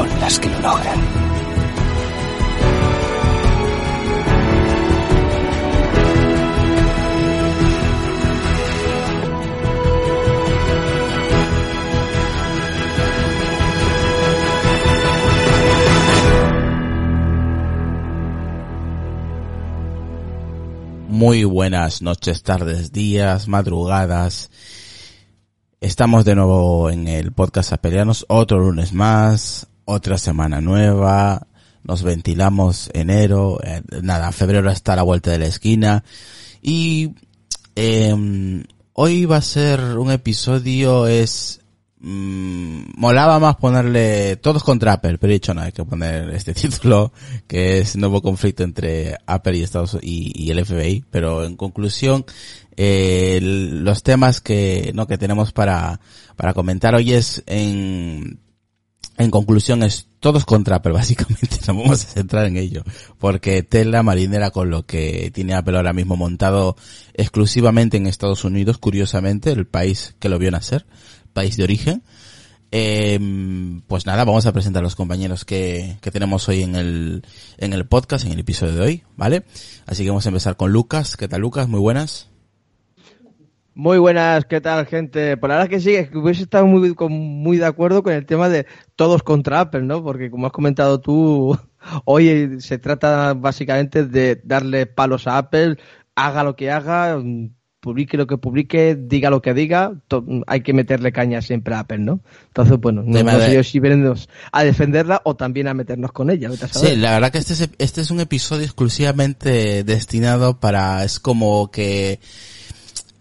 son las que lo logran. Muy buenas noches, tardes, días, madrugadas. Estamos de nuevo en el podcast Apelianos, otro lunes más, otra semana nueva, nos ventilamos enero, eh, nada, febrero está a la vuelta de la esquina y eh, hoy va a ser un episodio es mmm, molaba más ponerle todos contra Apple, pero he dicho no hay que poner este título que es nuevo conflicto entre Apple y Estados y, y el FBI, pero en conclusión eh, los temas que no que tenemos para para comentar hoy es en en conclusión es todos contra Apple, básicamente, nos vamos a centrar en ello, porque tela marinera con lo que tiene Apple ahora mismo montado exclusivamente en Estados Unidos, curiosamente, el país que lo vio nacer, país de origen. Eh, pues nada, vamos a presentar a los compañeros que, que tenemos hoy en el, en el podcast, en el episodio de hoy, ¿vale? Así que vamos a empezar con Lucas. ¿Qué tal Lucas? Muy buenas. Muy buenas, ¿qué tal, gente? Por la verdad que sí, es que hubiese estado muy, con, muy de acuerdo con el tema de todos contra Apple, ¿no? Porque como has comentado tú, hoy se trata básicamente de darle palos a Apple, haga lo que haga, publique lo que publique, diga lo que diga, hay que meterle caña siempre a Apple, ¿no? Entonces, bueno, no, no sé yo si veremos a defenderla o también a meternos con ella. Sí, la verdad que este es, este es un episodio exclusivamente destinado para, es como que,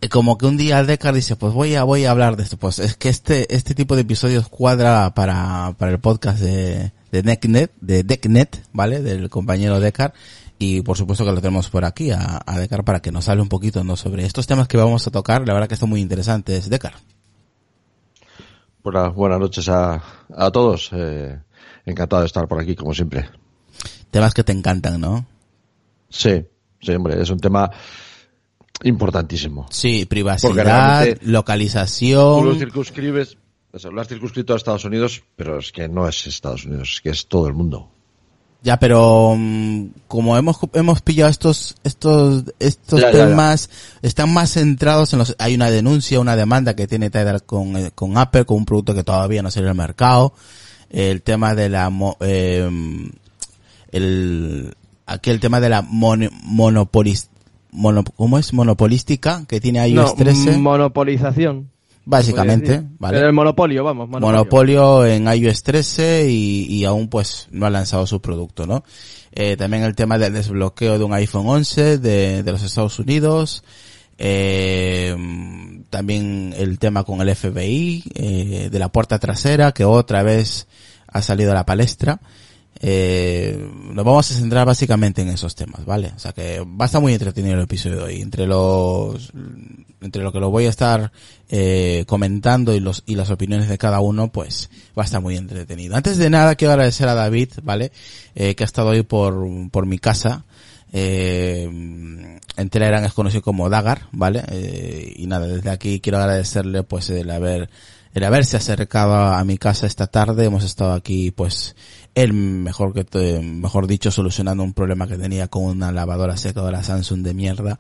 como que un día Decar dice, pues voy a, voy a hablar de esto. Pues es que este, este tipo de episodios cuadra para, para el podcast de, de Decknet, de Decknet, ¿vale? Del compañero Decar. Y por supuesto que lo tenemos por aquí a, a para que nos hable un poquito, ¿no? Sobre estos temas que vamos a tocar. La verdad que están muy interesantes. Decar. Buenas, buenas noches a, a todos. Eh, encantado de estar por aquí, como siempre. Temas que te encantan, ¿no? Sí, sí, hombre, es un tema importantísimo. Sí, privacidad, realmente Tú localización. lo circunscribes, o sea, lo has circunscrito a Estados Unidos, pero es que no es Estados Unidos, es que es todo el mundo. Ya, pero mm, como hemos hemos pillado estos estos estos Ya, ya, ya. temas están más centrados en los hay una denuncia, una demanda que tiene Tidal con eh, con Apple con un producto que todavía no salió al mercado. El tema de la eh, el aquí el tema de la mon, mono, ¿cómo es? monopolística que tiene iOS No, 13 monopolización. básicamente. ¿vale? El monopolio, vamos, monopolio. monopolio en iOS 13 y, y aún pues no ha lanzado su producto, ¿no? Eh, también el tema del desbloqueo de un iPhone 11 de, de los Estados Unidos. Eh, también el tema con el FBI, eh, de la puerta trasera, que otra vez ha salido a la palestra. Eh, nos vamos a centrar básicamente en esos temas, ¿vale? O sea que va a estar muy entretenido el episodio de hoy. Entre los, entre lo que lo voy a estar eh, comentando y los y las opiniones de cada uno, pues va a estar muy entretenido. Antes de nada quiero agradecer a David, ¿vale? Eh, que ha estado hoy por por mi casa. Eh, en Telegram es conocido como Dagar, ¿vale? Eh, y nada, desde aquí quiero agradecerle pues el haber el haberse acercado a mi casa esta tarde. Hemos estado aquí pues él mejor que te- mejor dicho solucionando un problema que tenía con una lavadora secadora Samsung de mierda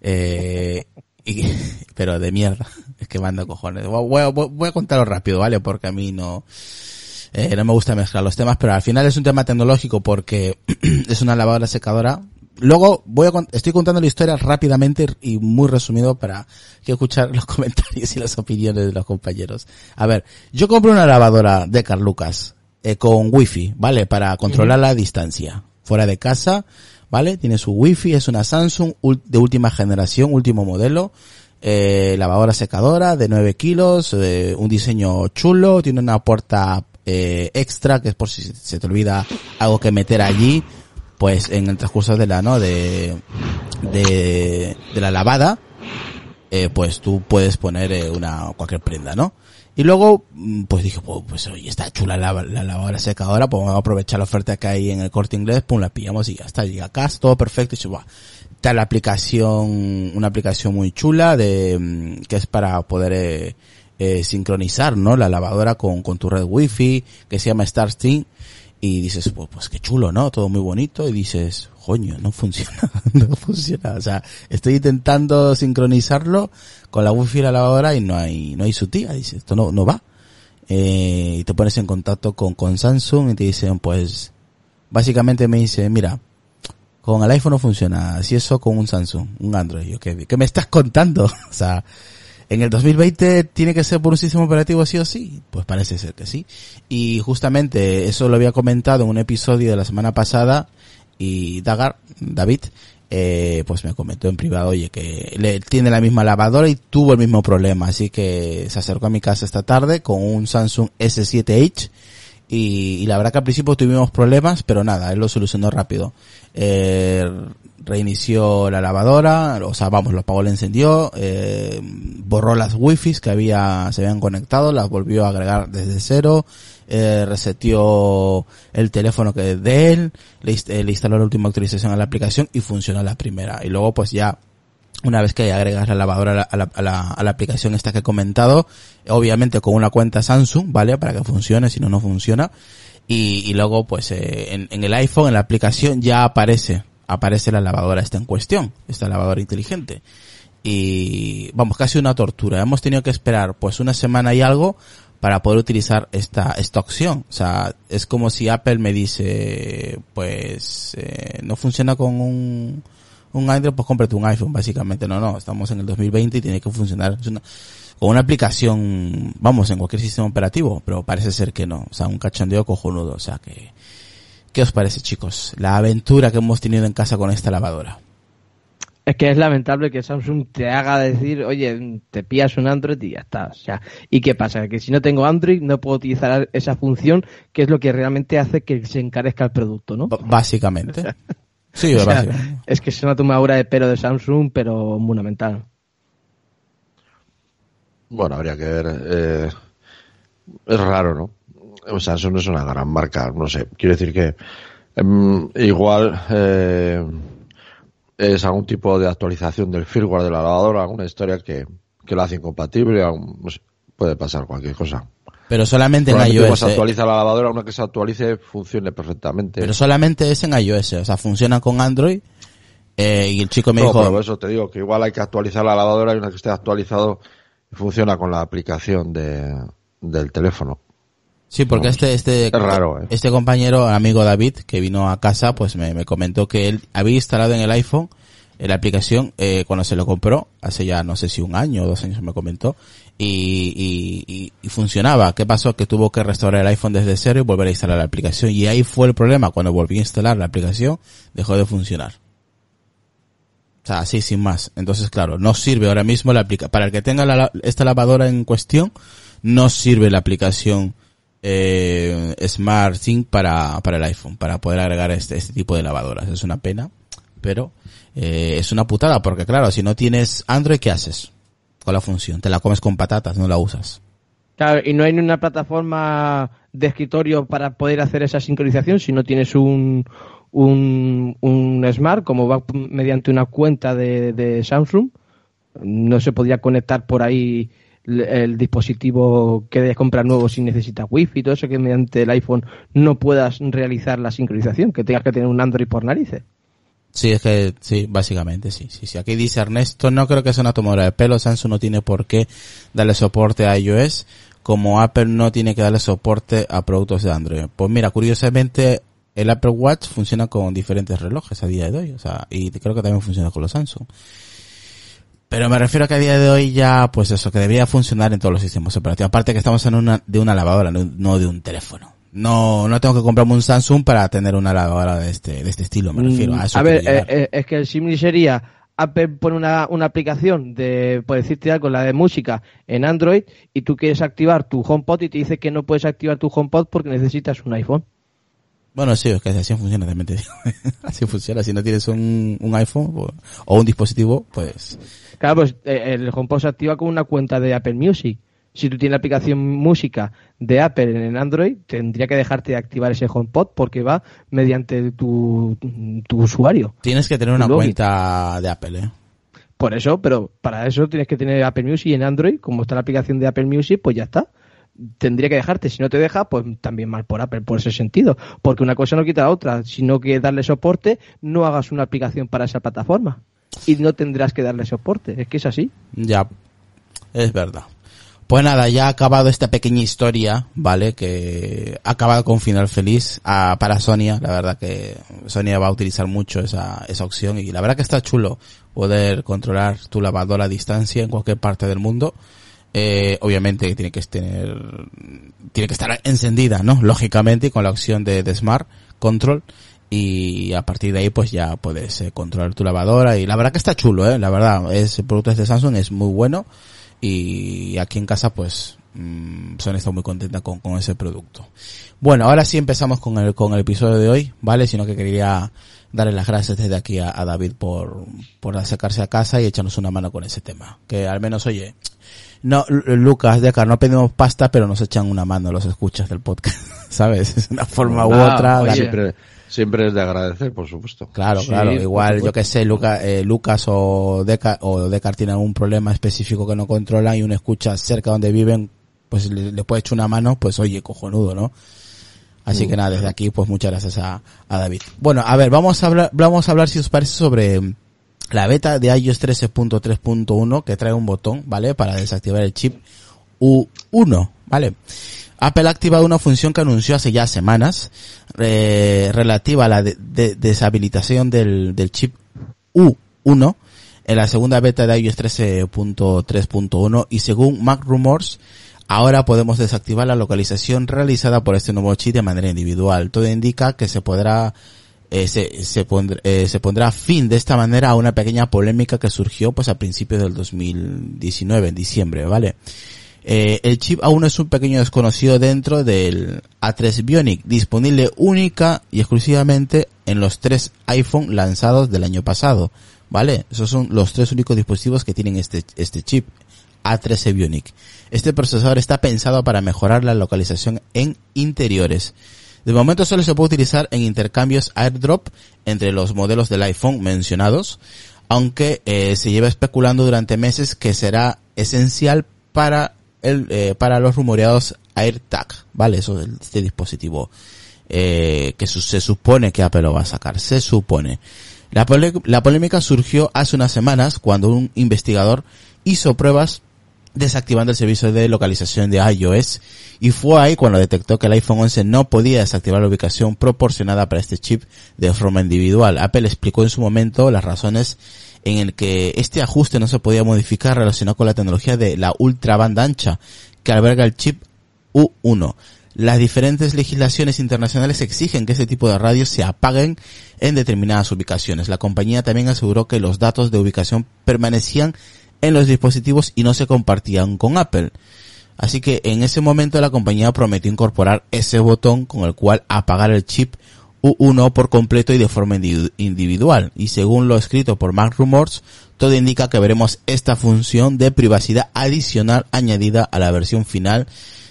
eh, y, pero de mierda es que manda cojones voy, voy a contarlo rápido vale porque a mí no eh, no me gusta mezclar los temas pero al final es un tema tecnológico porque es una lavadora secadora Luego voy a, estoy contando la historia rápidamente y muy resumido para que escuchar los comentarios y las opiniones de los compañeros. A ver, yo compré una lavadora de Carlucas eh, con wifi, ¿vale? Para controlar la distancia. Fuera de casa, ¿vale? Tiene su wifi, es una Samsung de última generación, último modelo. Eh, lavadora secadora de 9 kilos, eh, un diseño chulo, tiene una puerta eh, extra que es por si se te olvida algo que meter allí, pues en el transcurso de la, ¿no? De, de, de la lavada, eh, pues tú puedes poner eh, una cualquier prenda, ¿no? Y luego, mm, pues dije, pues, pues oye, está chula la, la lavadora secadora, pues vamos a aprovechar la oferta que hay en el corte inglés, pum, la pillamos y ya está, llega acá, todo perfecto y se va. Está la aplicación, una aplicación muy chula de, mm, que es para poder, eh, eh, sincronizar, ¿no? La lavadora con, con tu red wifi, que se llama StarStream, y dices, pues, pues qué chulo, ¿no? Todo muy bonito, y dices, coño, no funciona, no funciona. O sea, estoy intentando sincronizarlo con la wifi de la lavadora y no hay, no hay su tía, dice, esto no, no va. Eh, y te pones en contacto con, con Samsung y te dicen, pues, básicamente me dice, mira, con el iPhone no funciona, si eso con un Samsung, un Android. Yo, ¿qué, qué me estás contando? o sea, en el 2020 tiene que ser por un sistema operativo sí o sí. Pues parece ser que sí. Y justamente eso lo había comentado en un episodio de la semana pasada y Dagar, David, eh, pues me comentó en privado, oye, que le, tiene la misma lavadora y tuvo el mismo problema. Así que se acercó a mi casa esta tarde con un Samsung S7H y, y la verdad que al principio tuvimos problemas, pero nada, él lo solucionó rápido. Eh, reinició la lavadora, o sea, vamos, lo apagó, le encendió, eh, borró las wifis que había, se habían conectado, las volvió a agregar desde cero, eh, reseteó el teléfono que de él, le, eh, le instaló la última actualización a la aplicación y funcionó la primera. Y luego pues ya una vez que agregas la lavadora a la, a la, a la- aplicación esta que he comentado, obviamente con una cuenta Samsung, ¿vale? Para que funcione, si no, no funciona. Y, y luego, pues, eh, en, en el iPhone, en la aplicación, ya aparece, aparece la lavadora esta en cuestión, esta lavadora inteligente. Y, vamos, casi una tortura. Hemos tenido que esperar, pues, una semana y algo para poder utilizar esta, esta opción. O sea, es como si Apple me dice, pues, eh, no funciona con un, un Android, pues cómprate un iPhone, básicamente. No, no, estamos en el 2020 y tiene que funcionar es una- con una aplicación, vamos, en cualquier sistema operativo, pero parece ser que no. O sea, un cachondeo cojonudo. O sea, que, ¿qué os parece, chicos? La aventura que hemos tenido en casa con esta lavadora. Es que es lamentable que Samsung te haga decir, oye, te pillas un Android y ya está. O sea, ¿y qué pasa? Que si no tengo Android no puedo utilizar esa función, que es lo que realmente hace que se encarezca el producto, ¿no? B- básicamente. Sí, O sea, básicamente. es que es una tomadura de pelo de Samsung, pero fundamental. Bueno, habría que ver. eh, es raro, ¿no? No es una gran marca, no sé. Quiero decir que em, igual eh, es algún tipo de actualización del firmware de la lavadora, alguna historia que, que lo hace incompatible, no sé, puede pasar cualquier cosa. Pero solamente en iOS. se eh. actualiza la lavadora, una que se actualice funcione perfectamente. Pero solamente es en iOS. O sea, funciona con Android. Eh, y el chico me No, dijo, pero eso te digo, que igual hay que actualizar la lavadora y una que esté actualizado funciona con la aplicación de, del teléfono. Sí, porque Vamos, este, este, es raro, ¿eh? este compañero, amigo David, que vino a casa, pues me, me comentó que él había instalado en el iPhone la aplicación eh, cuando se lo compró, hace ya no sé si un año o dos años me comentó, y, y, y, funcionaba. ¿Qué pasó? Que tuvo que restaurar el iPhone desde cero y volver a instalar la aplicación. Y ahí fue el problema, cuando volví a instalar la aplicación, dejó de funcionar. O sea, así sin más. Entonces, claro, no sirve ahora mismo la aplicación. Para el que tenga la- esta lavadora en cuestión, no sirve la aplicación eh, Smart Sync para, para el iPhone, para poder agregar este, este tipo de lavadoras. Es una pena, pero eh, es una putada, porque claro, si no tienes Android, ¿qué haces con la función? Te la comes con patatas, no la usas. Claro, y no hay una plataforma de escritorio para poder hacer esa sincronización si no tienes un, un, un Smart, como va mediante una cuenta de, de Samsung, no se podría conectar por ahí el dispositivo que debes comprar nuevo si necesitas wifi y todo eso que mediante el iPhone no puedas realizar la sincronización, que tengas que tener un Android por narices. Sí, es que, sí, básicamente sí, sí, sí. Aquí dice Ernesto, no creo que sea una tomadora de pelo, Samsung no tiene por qué darle soporte a iOS, como Apple no tiene que darle soporte a productos de Android. Pues mira, curiosamente, el Apple Watch funciona con diferentes relojes a día de hoy, o sea, y creo que también funciona con los Samsung. Pero me refiero a que a día de hoy ya, pues eso, que debería funcionar en todos los sistemas operativos. Aparte que estamos en una, de una lavadora, no de un teléfono. No, no tengo que comprarme un Samsung para tener una lavadora de este, de este estilo, me refiero a eso. A ver, eh, eh, es que el símil sería Apple pone una, una aplicación de, por decirte algo, la de música en Android y tú quieres activar tu HomePod y te dice que no puedes activar tu HomePod porque necesitas un iPhone. Bueno, sí, es que así funciona, también te digo. así funciona. Si no tienes un, un iPhone pues, o un dispositivo, pues Claro, pues eh, el HomePod se activa con una cuenta de Apple Music. Si tú tienes la aplicación música de Apple en Android, tendría que dejarte de activar ese HomePod porque va mediante tu, tu usuario. tienes que tener una Login. cuenta de Apple, ¿eh? Por eso, pero para eso tienes que tener Apple Music en Android, como está la aplicación de Apple Music, pues ya está. Tendría que dejarte, si no te deja, pues también mal por Apple, por ese sentido. Porque una cosa no quita la otra, sino que darle soporte, no hagas una aplicación para esa plataforma. Y no tendrás que darle soporte, es que es así. Ya, es verdad. Pues nada, ya ha acabado esta pequeña historia, ¿vale? Que ha acabado con final feliz ah, para Sonia. La verdad que Sonia va a utilizar mucho esa, esa opción y la verdad que está chulo poder controlar tu lavadora a distancia en cualquier parte del mundo. Eh, obviamente tiene que tener, tiene que estar encendida, ¿no? Lógicamente con la opción de, Smart Control y a partir de ahí pues ya puedes eh, controlar tu lavadora y la verdad que está chulo, eh, la verdad, es el producto de Samsung es muy bueno y aquí en casa pues mm, Sony está muy contenta con, con ese producto. Bueno, ahora sí empezamos con el, con el episodio de hoy, ¿vale? Sino que quería darle las gracias desde aquí a, a David por, por acercarse a casa y echarnos una mano con ese tema. Que al menos, oye, no, Lu- Lucas, Decar, no pedimos pasta, pero nos echan una mano los escuchas del podcast, ¿sabes? Es una forma u otra. oye. Siempre, es de agradecer, por supuesto. Claro, Sí, claro. Igual, yo que sé, Luca, eh, Lucas o Deca, o Decar tienen algún problema específico que no controlan y uno escucha cerca donde viven, pues le, le puede echar una mano, pues oye, cojonudo, ¿no? Así que nada, desde aquí, pues muchas gracias a, a David. Bueno, a ver, vamos a hablar, vamos a hablar si os parece sobre mm, la beta de iOS 13.3.1 que trae un botón, ¿vale? Para desactivar el chip U1, ¿vale? Apple ha activado una función que anunció hace ya semanas eh, relativa a la de- de- deshabilitación del, del chip U1 en la segunda beta de iOS 13.3.1 y según Mac Rumors ahora podemos desactivar la localización realizada por este nuevo chip de manera individual. Todo indica que se podrá eh, se, se, pondr- eh, se pondrá fin de esta manera a una pequeña polémica que surgió pues a principios del 2019, en diciembre, ¿vale? Eh, el chip aún es un pequeño desconocido dentro del A3 Bionic, disponible única y exclusivamente en los tres iPhone lanzados del año pasado, ¿vale? Esos son los tres únicos dispositivos que tienen este, este chip A13 Bionic. Este procesador está pensado para mejorar la localización en interiores. De momento solo se puede utilizar en intercambios airdrop entre los modelos del iPhone mencionados, aunque eh, se lleva especulando durante meses que será esencial para el, eh, para los rumoreados AirTag, ¿vale? Eso es este dispositivo eh, que su- se supone que Apple lo va a sacar, se supone. La, pole- la polémica surgió hace unas semanas cuando un investigador hizo pruebas desactivando el servicio de localización de iOS y fue ahí cuando detectó que el iPhone 11 no podía desactivar la ubicación proporcionada para este chip de forma individual. Apple explicó en su momento las razones en el que este ajuste no se podía modificar relacionado con la tecnología de la ultra banda ancha que alberga el chip U1. Las diferentes legislaciones internacionales exigen que este tipo de radios se apaguen en determinadas ubicaciones. La compañía también aseguró que los datos de ubicación permanecían en los dispositivos y no se compartían con Apple. Así que en ese momento la compañía prometió incorporar ese botón con el cual apagar el chip U1 por completo y de forma individual. Y según lo escrito por Mark Rumors, todo indica que veremos esta función de privacidad adicional añadida a la versión final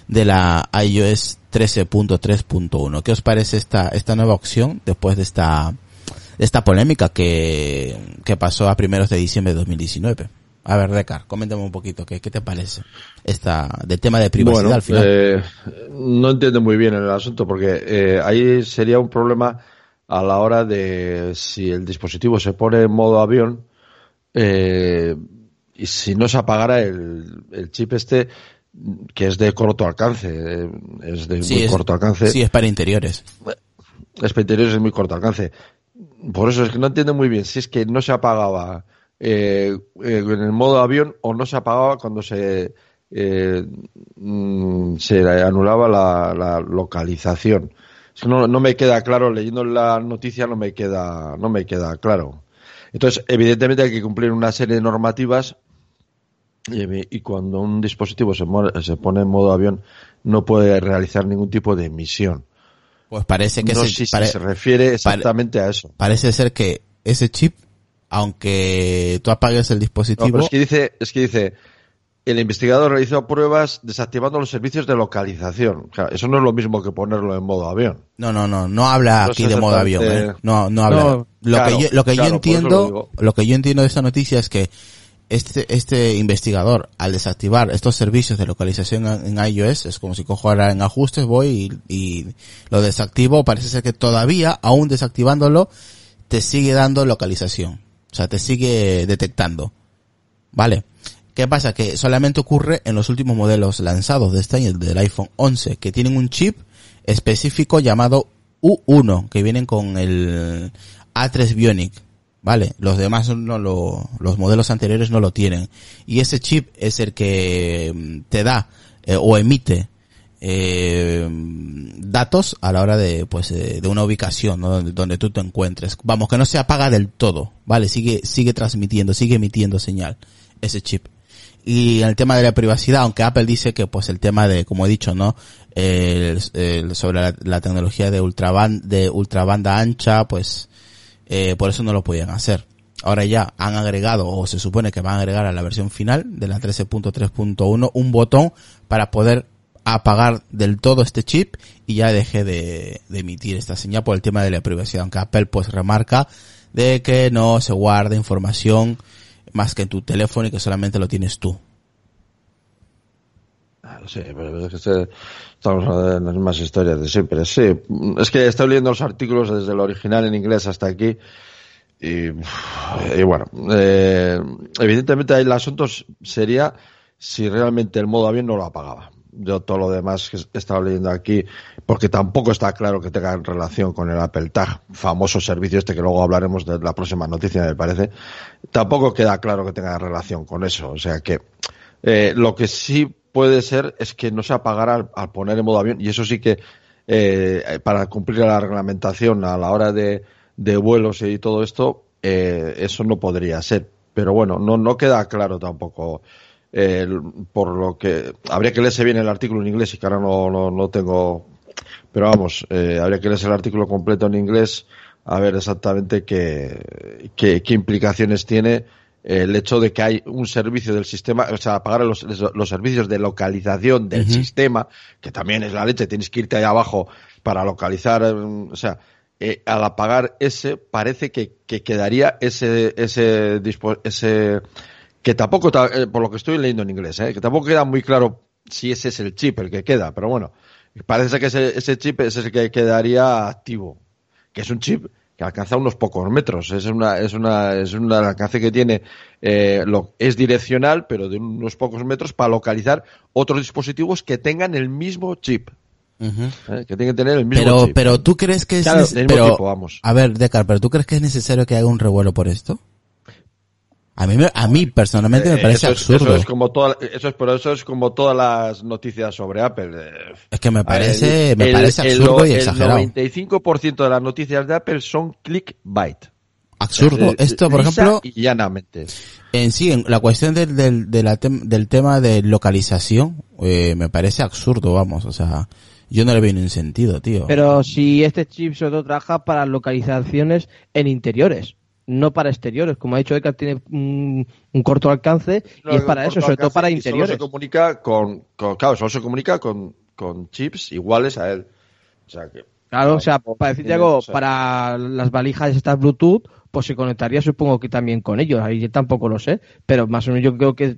de la iOS 13.3.1. ¿Qué os parece esta, esta nueva opción después de esta, esta polémica que, que pasó a primeros de diciembre de 2019? A ver, Decar, coméntame un poquito, ¿qué, qué te parece esta del tema de privacidad al final? Eh, no entiendo muy bien el asunto porque eh, ahí sería un problema a la hora de si el dispositivo se pone en modo avión eh, y si no se apagara el, el chip este que es de corto alcance, eh, es de muy corto alcance. Sí, es para interiores. Es para interiores, es muy corto alcance. Por eso es que no entiendo muy bien si es que no se apagaba eh, eh, en el modo avión o no se apagaba cuando se eh, mm, se anulaba la, localización. no, no, me queda claro leyendo la noticia no me queda no me queda claro. Entonces evidentemente hay que cumplir una serie de normativas y, cuando un dispositivo se, se pone en modo avión no puede realizar ningún tipo de emisión. Pues parece que se, se refiere exactamente a eso. Parece ser que ese chip aunque tú apagues el dispositivo. es que dice, es que dice, el investigador realizó pruebas desactivando los servicios de localización. eso no es lo mismo que ponerlo en modo avión. No, no, no, no habla aquí de modo avión, ¿eh? No, no habla. lo, que yo, lo que yo entiendo, lo, que yo entiendo de esta noticia es que este, este investigador, al desactivar estos servicios de localización en, iOS, es como si cojo ahora en ajustes, voy y, y lo desactivo, parece ser que todavía, aún desactivándolo, te sigue dando localización. O sea, te sigue detectando. ¿Vale? ¿Qué pasa? Que solamente ocurre en los últimos modelos lanzados de este año, del iPhone 11, que tienen un chip específico llamado U1, que vienen con el A3 Bionic. ¿Vale? Los demás no lo, los modelos anteriores no lo tienen. Y ese chip es el que mm, te da eh, o emite eh, datos a la hora de pues de una ubicación donde, donde, tú te encuentres. Vamos que no se apaga del todo vale sigue sigue transmitiendo sigue emitiendo señal ese chip. Y en el tema de la privacidad aunque Apple dice que pues el tema de como he dicho no el, sobre la, tecnología de ultrabanda de ultrabanda ancha pues eh, por eso no lo podían hacer. Ahora ya han agregado o se supone que van a agregar a la versión final de la 13.3.1 un botón para poder apagar del todo este chip y ya deje de, emitir esta señal por el tema de la privacidad, aunque Apple pues remarca de que no se guarda información más que en tu teléfono y que solamente lo tienes tú. Ah, sí, pero es que estamos en las mismas historias de siempre. Sí, es que estoy leyendo los artículos desde el original en inglés hasta aquí y, bueno, eh, evidentemente el asunto sería si realmente el modo avión no lo apagaba yo todo lo demás que he estado leyendo aquí, porque tampoco está claro que tenga relación con el Apple Tag, famoso servicio este que luego hablaremos de la próxima noticia, me parece, tampoco queda claro que tenga relación con eso. O sea que eh, lo que sí puede ser es que no se apagara al, poner en modo avión, y eso sí que eh, para cumplir la reglamentación a la hora de, de vuelos y todo esto, eh, eso no podría ser. Pero bueno, no, no queda claro tampoco eh, por lo que habría que leerse bien el artículo en inglés y que ahora no, no, tengo pero vamos eh, habría que leerse el artículo completo en inglés a ver exactamente qué, qué, implicaciones tiene el hecho de que hay un servicio del sistema, o sea, pagar los, los servicios de localización del sistema, que también es la leche, tienes que irte ahí abajo para localizar, o sea, eh, al apagar ese, parece que, que quedaría ese, ese, ese, que tampoco, eh, por lo que estoy leyendo en inglés, eh, que tampoco queda muy claro si ese es el chip el que queda, pero bueno, parece que ese, ese chip es el que quedaría activo, que es un chip que alcanza unos pocos metros, es una, es una, es un alcance que tiene, eh, lo, es direccional, pero de unos pocos metros para localizar otros dispositivos que tengan el mismo chip. que tienen que tener el mismo pero, chip. Pero tú crees que es pero, A ver, Decar, pero tú crees que es necesario que haga un revuelo por esto? A mí, a mí personalmente me parece absurdo. Eso es como toda, eso es, pero eso es como todas las noticias sobre Apple. Es que me parece, me parece absurdo y exagerado. El 95% de las noticias de Apple son clickbait. Absurdo. Esto, por ejemplo. Y llanamente. En sí, en la cuestión del, del, de la tem- del tema de localización, eh, me parece absurdo, vamos, o sea, yo no le veo ningún sentido, tío. Pero si este chip sobre todo trabaja para localizaciones en interiores, no para exteriores. Como ha dicho Eka, tiene un, un corto alcance y es para eso, sobre todo para interiores. Solo se comunica con, con- claro, solo se comunica con, con chips iguales a él. O sea que, Claro, o sea, para decirte algo, o sea- para las valijas estas Bluetooth, pues se conectaría supongo que también con ellos, ahí yo tampoco lo sé, pero más o menos yo creo que,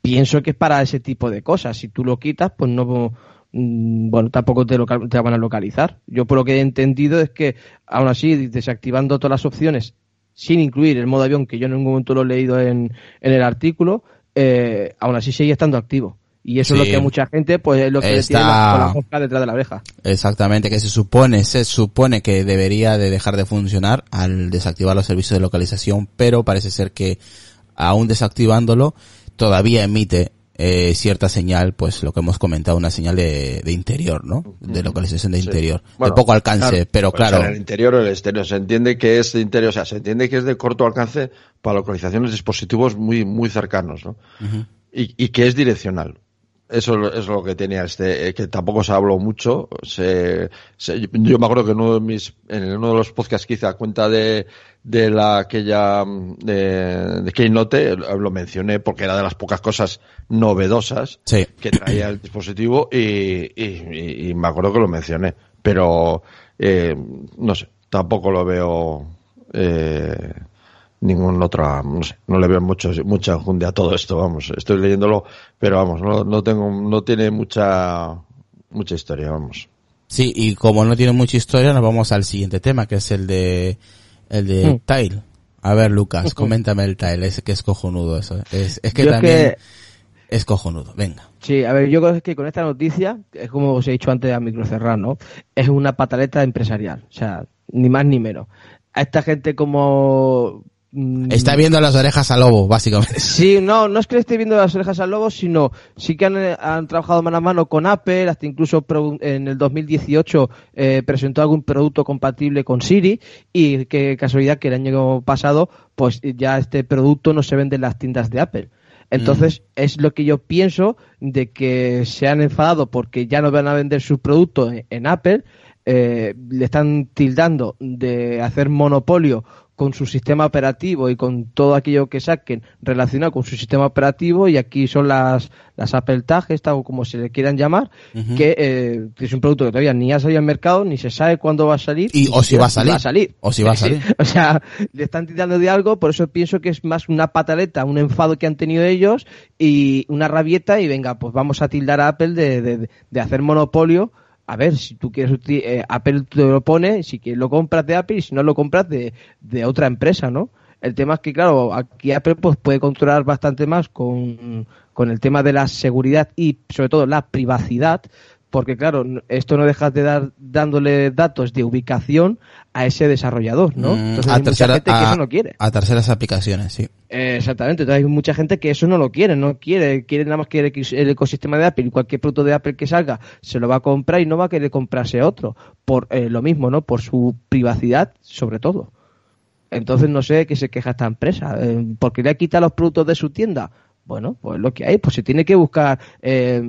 pienso que es para ese tipo de cosas, si tú lo quitas, pues no, bueno, tampoco te, local- te van a localizar. Yo por lo que he entendido es que, aún así, desactivando todas las opciones, sin incluir el modo avión, que yo en ningún momento lo he leído en, en el artículo, eh, aún así sigue estando activo. Y eso es lo que mucha gente, pues es lo que Está- tiene la, con la mosca detrás de la oreja. Exactamente, que se supone, se supone que debería de dejar de funcionar al desactivar los servicios de localización, pero parece ser que aún desactivándolo todavía emite eh, cierta señal, pues lo que hemos comentado, una señal de, de interior, ¿no? De localización de Sí. interior. Bueno, de poco alcance, pero Puede claro, el interior o el exterior. Se entiende que es de interior, o sea, se entiende que es de corto alcance para localizaciones de dispositivos muy, muy cercanos, ¿no? y, y que es direccional. Eso es lo que tenía este, eh, que tampoco se habló mucho. Se, se- yo me acuerdo que en uno de mis, en uno de los podcasts que hice a cuenta de, de la aquella, mm, de, de Keynote, eh, lo mencioné porque era de las pocas cosas novedosas Sí. que traía el dispositivo y, y- y- y me acuerdo que lo mencioné. Pero, eh, no sé, tampoco lo veo, eh, ningún otra, no sé, no le veo mucho, mucha enjundia a todo esto, vamos, estoy leyéndolo, pero vamos, no, no tengo, no tiene mucha, mucha historia, vamos. sí, y como no tiene mucha historia, nos vamos al siguiente tema, que es el de, el de Mm. Tile. A ver, Lucas, coméntame el Tile, ese que es cojonudo eso. Es, es que Yo es también que- es cojonudo, venga. Sí, a ver, yo creo que con esta noticia, es como os he dicho antes a micro cerrar, ¿no? Es una pataleta empresarial, o sea, ni más ni menos. A esta gente como... mm, Está viendo las orejas al lobo, básicamente. Sí, no, no es que le esté viendo las orejas al lobo, sino sí que han, eh, han trabajado mano a mano con Apple, hasta incluso en el 2018 eh, presentó algún producto compatible con Siri y qué casualidad que el año pasado pues ya este producto no se vende en las tiendas de Apple. Entonces es lo que yo pienso de que se han enfadado porque ya no van a vender sus productos en, en Apple, eh, le están tildando de hacer monopolio con su sistema operativo y con todo aquello que saquen relacionado con su sistema operativo y aquí son las, las Apple Tag, esta, o como se le quieran llamar, que, eh, que es un producto que todavía ni ha salido al mercado, ni se sabe cuándo va a salir. Y- o si siquiera va a salir. O si va a salir. o sea, le están tirando de algo, por eso pienso que es más una pataleta, un enfado que han tenido ellos y una rabieta y venga, pues vamos a tildar a Apple de, de, de hacer monopolio. A ver, si tú quieres, eh, Apple te lo pone, si quieres lo compras de Apple y si no lo compras de, de otra empresa, ¿no? El tema es que, claro, aquí Apple pues, puede controlar bastante más con, con el tema de la seguridad y sobre todo la privacidad, porque claro, esto no dejas de dar dándole datos de ubicación a ese desarrollador, ¿no? Mm, Entonces a, hay mucha gente que eso no quiere. a terceras aplicaciones, sí. Eh, exactamente, entonces hay mucha gente que eso no lo quiere, no quiere, quiere nada más que el ecosistema de Apple y cualquier producto de Apple que salga se lo va a comprar y no va a querer comprarse otro, por eh, lo mismo, ¿no? Por su privacidad, sobre todo. Entonces no sé qué se queja esta empresa, eh, porque le ha quitado los productos de su tienda. Bueno, pues lo que hay, pues se tiene que buscar eh,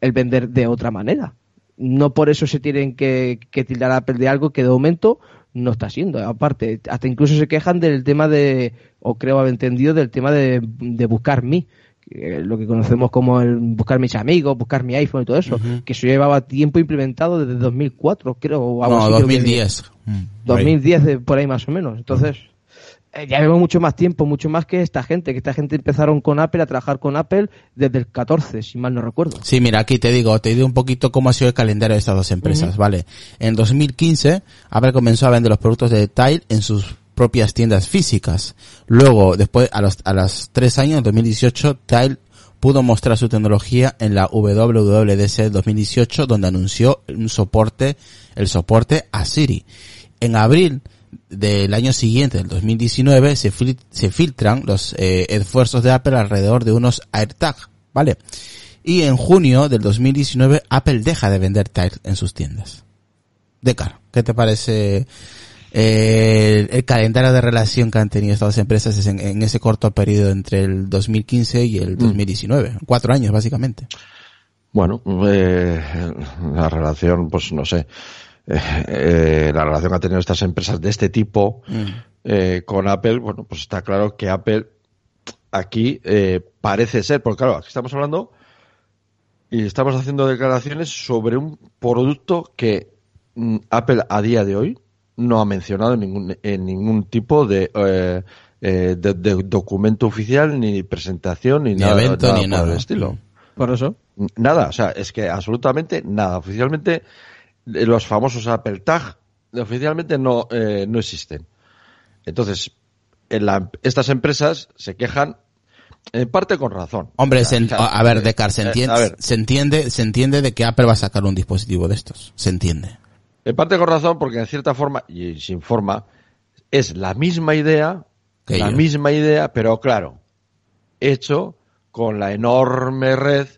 el vender de otra manera. No por eso se tienen que, que tildar a Apple de algo que de momento no está siendo. Aparte, hasta incluso se quejan del tema de, o creo haber entendido, del tema de, de buscar mí. es Lo que conocemos como el buscar mis amigos, buscar mi iPhone y todo eso, que eso llevaba tiempo implementado desde 2004, creo. O algo No, así, creo que- 2010. Mm, por ahí. 2010 de- por ahí más o menos. Entonces, eh, ya vemos mucho más tiempo, mucho más que esta gente, que esta gente empezaron con Apple a trabajar con Apple desde el 14, si mal no recuerdo. Sí, mira, aquí te digo, te digo un poquito cómo ha sido el calendario de estas dos empresas, ¿vale? En 2015, Apple comenzó a vender los productos de Tile en sus propias tiendas físicas. Luego, después, a los, a los tres años, en 2018, Tile pudo mostrar su tecnología en la WWDC 2018, donde anunció un soporte, el soporte a Siri. En abril del año siguiente, del 2019, se, fil- se filtran los eh, esfuerzos de Apple alrededor de unos AirTag, ¿vale? Y en junio del 2019, Apple deja de vender Tile en sus tiendas. Decar, ¿qué te parece Eh, el, calendario de relación que han tenido estas dos empresas es en, ese corto periodo entre el 2015 y el 2019. Mm. Cuatro años, básicamente. Bueno, eh, la relación, pues no sé. Eh, eh, la relación que han tenido estas empresas de este tipo mm. con Apple, bueno, pues está claro que Apple aquí parece ser, porque claro, aquí estamos hablando y estamos haciendo declaraciones sobre un producto que mm, Apple a día de hoy no ha mencionado en ningún, en ningún tipo de, eh, eh, de, documento oficial, ni presentación, ni, nada, evento, ni nada del estilo. Por eso. Nada, o sea, es que absolutamente nada. Oficialmente, eh, los famosos Apple Tag, oficialmente no, no existen. Entonces, en la, estas empresas se quejan en parte con razón. Hombre, a ver, Decar, se entiende, se entiende, se entiende de que Apple va a sacar un dispositivo de estos. Se entiende. En parte con razón, porque en cierta forma, y sin forma, es la misma idea, la misma idea, pero claro, hecho con la enorme red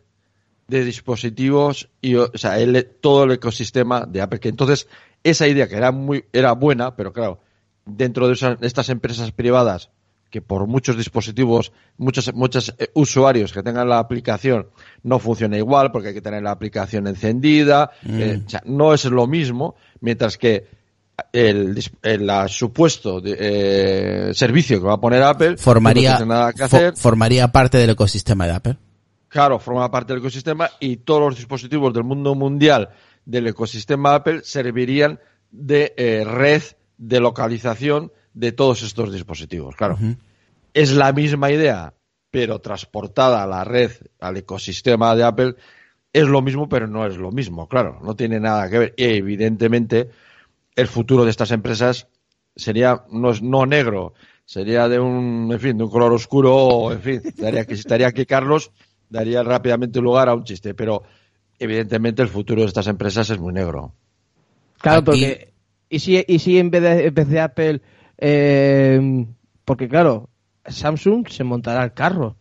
de dispositivos y o sea, todo el ecosistema de Apple. Que entonces, esa idea que era muy, era buena, pero claro, dentro de estas empresas privadas que por muchos dispositivos, muchos, muchos eh, usuarios que tengan la aplicación no funciona igual porque hay que tener la aplicación encendida, mm. eh, o sea, no es lo mismo, mientras que el, el supuesto de, eh, servicio que va a poner Apple formaría, nada que hacer. formaría parte del ecosistema de Apple. Claro, forma parte del ecosistema y todos los dispositivos del mundo mundial del ecosistema Apple servirían de red de localización de todos estos dispositivos. Claro, es la misma idea, pero transportada a la red, al ecosistema de Apple, es lo mismo, pero no es lo mismo. Claro, no tiene nada que ver. Y evidentemente, el futuro de estas empresas sería no, no negro, sería de un, en fin, de un color oscuro, en fin, daría que estaría aquí Carlos, daría rápidamente lugar a un chiste, pero evidentemente el futuro de estas empresas es muy negro. Claro, porque y si, y si en vez de, en vez de Apple eh, porque claro, Samsung se montará el carro.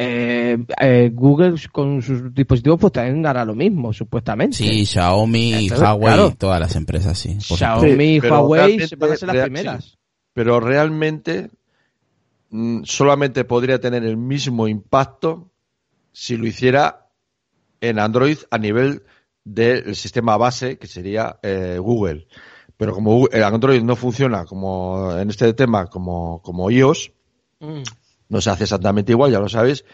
Eh, eh, Google con sus dispositivos pues también hará lo mismo, supuestamente. Sí, Xiaomi, Huawei, todas las empresas, sí. Xiaomi y Huawei se van a ser las primeras. pero realmente mm, solamente podría tener el mismo impacto si lo hiciera en Android a nivel del sistema base que sería Google. Pero como Android no funciona como en este tema como, como iOS, mm. no se hace exactamente igual, ya lo sabéis.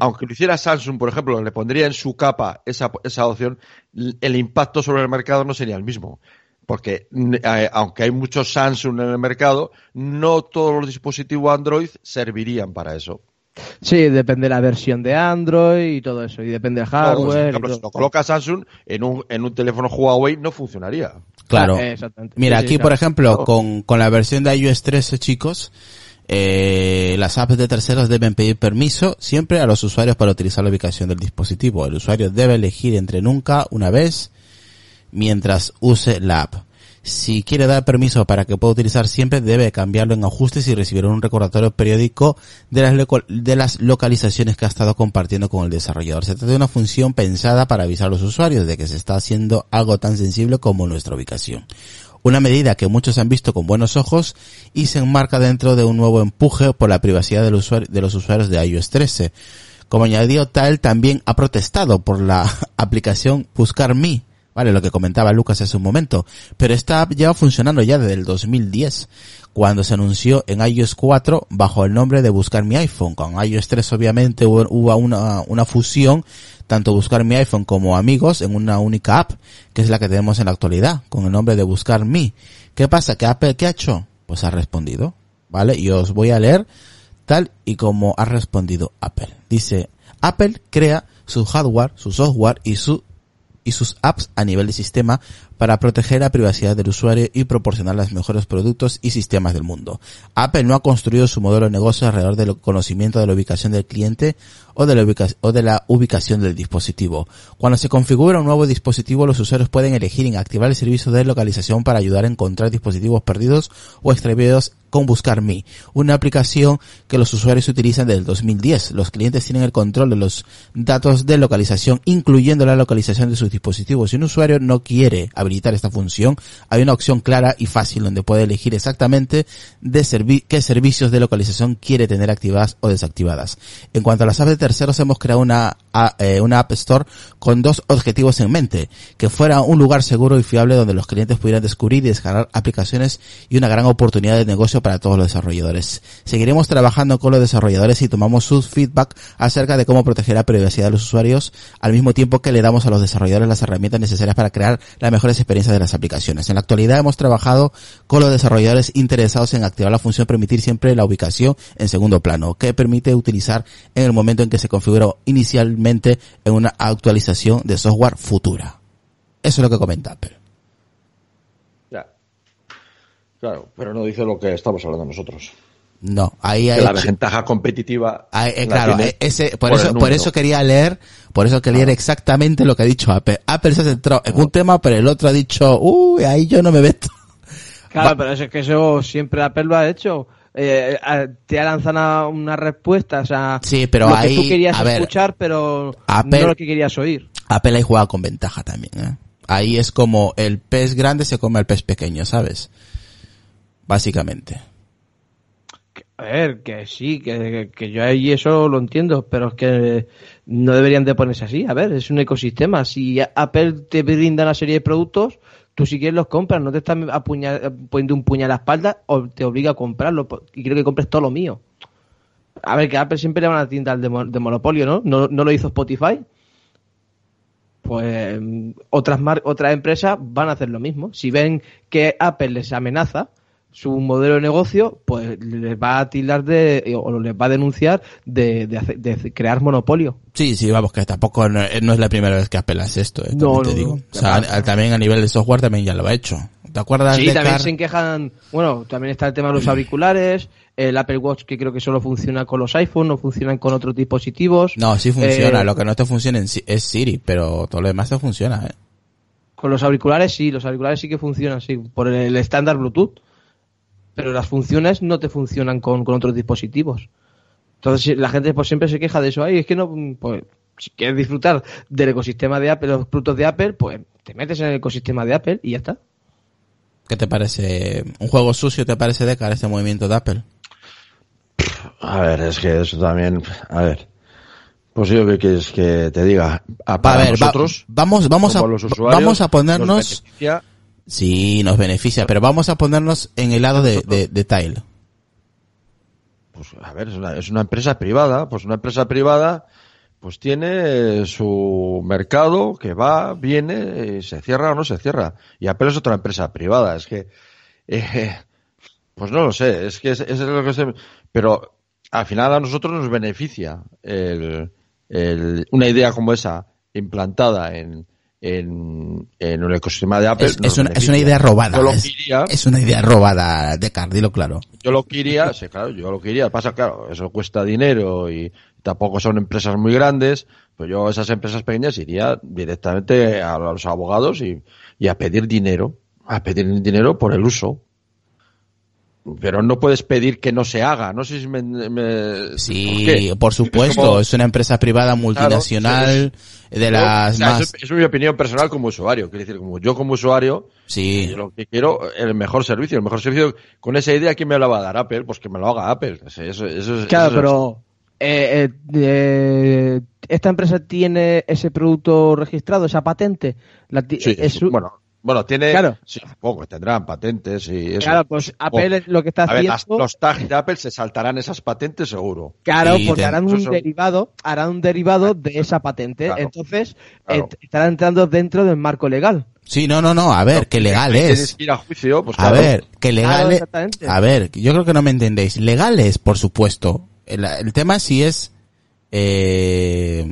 Aunque lo hiciera Samsung, por ejemplo, le pondría en su capa esa, esa opción, el impacto sobre el mercado no sería el mismo. Porque eh, aunque hay muchos Samsung en el mercado, no todos los dispositivos Android servirían para eso. Sí, depende de la versión de Android y todo eso, y depende del hardware. si lo coloca Samsung en un, en un teléfono Huawei no funcionaría. Claro. Mira, aquí por ejemplo, con, con la versión de iOS 13, chicos, eh, las apps de terceros deben pedir permiso siempre a los usuarios para utilizar la ubicación del dispositivo. El usuario debe elegir entre nunca una vez mientras use la app. Si quiere dar permiso para que pueda utilizar siempre, debe cambiarlo en ajustes y recibir un recordatorio periódico de las, localizaciones que ha estado compartiendo con el desarrollador. Se trata de una función pensada para avisar a los usuarios de que se está haciendo algo tan sensible como nuestra ubicación. Una medida que muchos han visto con buenos ojos y se enmarca dentro de un nuevo empuje por la privacidad de los usuarios de iOS 13. Como añadió tal, también ha protestado por la aplicación Buscar Me, Vale, lo que comentaba Lucas hace un momento. Pero esta app lleva funcionando ya desde el 2010, cuando se anunció en iOS 4 bajo el nombre de Buscar mi iPhone. Con iOS 3 obviamente hubo, una, una fusión, tanto Buscar mi iPhone como Amigos, en una única app, que es la que tenemos en la actualidad, con el nombre de Buscar Mi. ¿Qué pasa? ¿Que Apple qué ha hecho? Pues ha respondido. ¿Vale? Y os voy a leer tal y como ha respondido Apple. Dice, Apple crea su hardware, su software y su y sus apps a nivel de sistema para proteger la privacidad del usuario y proporcionar los mejores productos y sistemas del mundo. Apple no ha construido su modelo de negocio alrededor del conocimiento de la ubicación del cliente o de, la o de la ubicación del dispositivo. Cuando se configura un nuevo dispositivo, los usuarios pueden elegir inactivar el servicio de localización para ayudar a encontrar dispositivos perdidos o extraviados con Buscar Me, una aplicación que los usuarios utilizan desde el 2010. Los clientes tienen el control de los datos de localización, incluyendo la localización de sus dispositivos. Si un usuario no quiere habilitar esta función, hay una opción clara y fácil donde puede elegir exactamente qué servicios de localización quiere tener activadas o desactivadas. En cuanto a las apps terceros, hemos creado una, eh, una App Store con dos objetivos en mente. Que fuera un lugar seguro y fiable donde los clientes pudieran descubrir y descargar aplicaciones y una gran oportunidad de negocio para todos los desarrolladores. Seguiremos trabajando con los desarrolladores y tomamos su feedback acerca de cómo proteger la privacidad de los usuarios al mismo tiempo que le damos a los desarrolladores las herramientas necesarias para crear las mejores experiencias de las aplicaciones. En la actualidad hemos trabajado con los desarrolladores interesados en activar la función permitir siempre la ubicación en segundo plano, que permite utilizar en el momento en que se configuró inicialmente en una actualización de software futura. Eso es lo que comenta Apple. Ya. Claro, pero no dice lo que estamos hablando nosotros. No, ahí hay la ventaja competitiva. Ah, eh, la claro, eh, ese, por, por eso, por eso quería leer, por eso quería leer exactamente lo que ha dicho Apple. Apple se ha centrado en un tema, pero el otro ha dicho, uy, ahí yo no me meto. Claro, Va- pero eso es que eso siempre Apple lo ha hecho. Eh, te ha lanzado una, respuesta, o sea, Sí, pero lo ahí, que tú querías ver, escuchar, pero Apple- no lo que querías oír. Apple ahí juega con ventaja también, ¿eh? Ahí es como el pez grande se come al pez pequeño, ¿sabes? Básicamente. A ver, que sí, que, que- que yo ahí eso lo entiendo, pero es que no deberían de ponerse así. A ver, es un ecosistema. Si Apple te brinda una serie de productos, tú si quieres los compras, no te estás poniendo un puñal a la espalda o te obliga a comprarlo y quiero que compres todo lo mío. A ver, que Apple siempre le van a tintar de, de monopolio, ¿no? ¿no? ¿No lo hizo Spotify? Pues mm, otras otras empresas van a hacer lo mismo. Si ven que Apple les amenaza su modelo de negocio, pues les va a tildar de, o les va a denunciar de, de, hacer- de crear monopolio. Sí, sí, vamos, que tampoco no, no es la primera vez que hace esto, ¿eh? No, También te no, digo. no. O sea, a- también a nivel de software también ya lo ha hecho. ¿Te acuerdas Sí, de también Car- se quejan, bueno, también está el tema de los auriculares, el Apple Watch que creo que solo funciona con los iPhone, no funcionan con otros dispositivos. No, sí funciona. Eh, Lo que no te funciona es Siri, pero todo lo demás te funciona, ¿eh? Con los auriculares sí, los auriculares sí que funcionan, sí, por el estándar Bluetooth. Pero las funciones no te funcionan con, con otros dispositivos. Entonces la gente pues siempre se queja de eso. Ay, es que no, pues si quieres disfrutar del ecosistema de Apple, los productos de Apple, pues te metes en el ecosistema de Apple y ya está. ¿Qué te parece? ¿Un juego sucio te parece de cara este movimiento de Apple? A ver, es que eso también. A ver. Pues yo que quieres que te diga. A, A para ver, va- nosotros, vamos, vamos a, como los usuarios, vamos a nos ponernos, sí, nos beneficia, pero vamos a ponernos en el lado de, de, de Tile. pues a ver, es una, es una empresa privada, pues una empresa privada pues tiene su mercado que va, viene, y se cierra o no se cierra. Y Apple es otra empresa privada, es que, eh, pues no lo sé, es que es, es lo que se, pero al final a nosotros nos beneficia el, el, una idea como esa implantada en, en, en el ecosistema de Apple. Es, una, es una idea robada. Yo lo es, una idea robada, de dilo claro. yo lo quería, sí, claro, yo lo quería. Pasa, claro, eso cuesta dinero y tampoco son empresas muy grandes. Pues yo a esas empresas pequeñas iría directamente a los abogados y, y a pedir dinero, a pedir dinero por el uso. Pero no puedes pedir que no se haga. No sé si me. me- ¿por Sí, por supuesto, como- es una empresa privada multinacional de las O sea, más, es, es mi opinión personal como usuario. Quiero decir, como yo como usuario, sí, yo lo que quiero, el mejor servicio. El mejor servicio, con esa idea, ¿quién me lo va a dar? Apple. Pues que me lo haga Apple. Eso, eso, eso es- Claro, eso pero eh, eh, eh, esta empresa tiene ese producto registrado, esa patente. La Sí, es bueno, bueno, tiene, Claro. sí, supongo, tendrán patentes y eso. claro, pues Apple lo que está a ver, haciendo. las- los tags de Apple se saltarán esas patentes seguro. Claro, Y porque harán un derivado, harán un derivado de esa patente. Claro, Entonces, claro. estarán entrando dentro del marco legal. sí, no, no, no, a ver, que legal es. que ir a juicio, pues A claro. ver, que legal es. A ver, yo creo que no me entendéis. Legal es, por supuesto. El, el tema sí es, eh,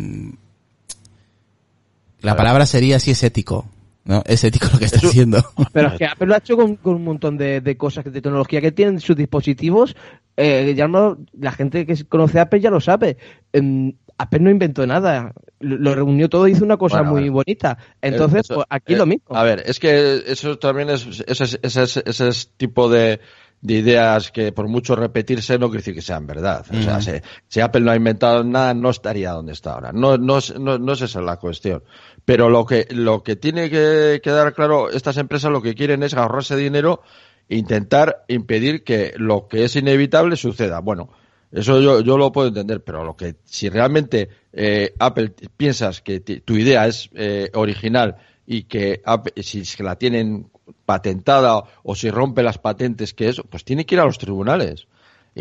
la palabra sería si es ético. ¿No? Es ético lo que está haciendo. Pero es que Apple lo ha hecho con, con un montón de, de cosas de tecnología que tienen sus dispositivos. Eh, ya no, la gente que conoce Apple ya lo sabe. Em, Apple no inventó nada. Lo lo reunió todo y hizo una cosa Bueno, muy bonita. Entonces, Eso- pues, aquí eh, lo mismo. A ver, es que eso también es ese, ese, ese, ese es tipo de, de ideas que por mucho repetirse no quiere decir que sean verdad. O sea, si, si Apple no ha inventado nada, no estaría donde está ahora. No, no, es- no, no es esa la cuestión. Pero lo que, lo que tiene que quedar claro, estas empresas lo que quieren es ahorrarse dinero e intentar impedir que lo que es inevitable suceda. Bueno, eso yo, yo lo puedo entender, pero lo que si realmente eh, Apple piensas que tu idea es eh, original y que si es la tienen patentada o si rompe las patentes que eso, pues tiene que ir a los tribunales.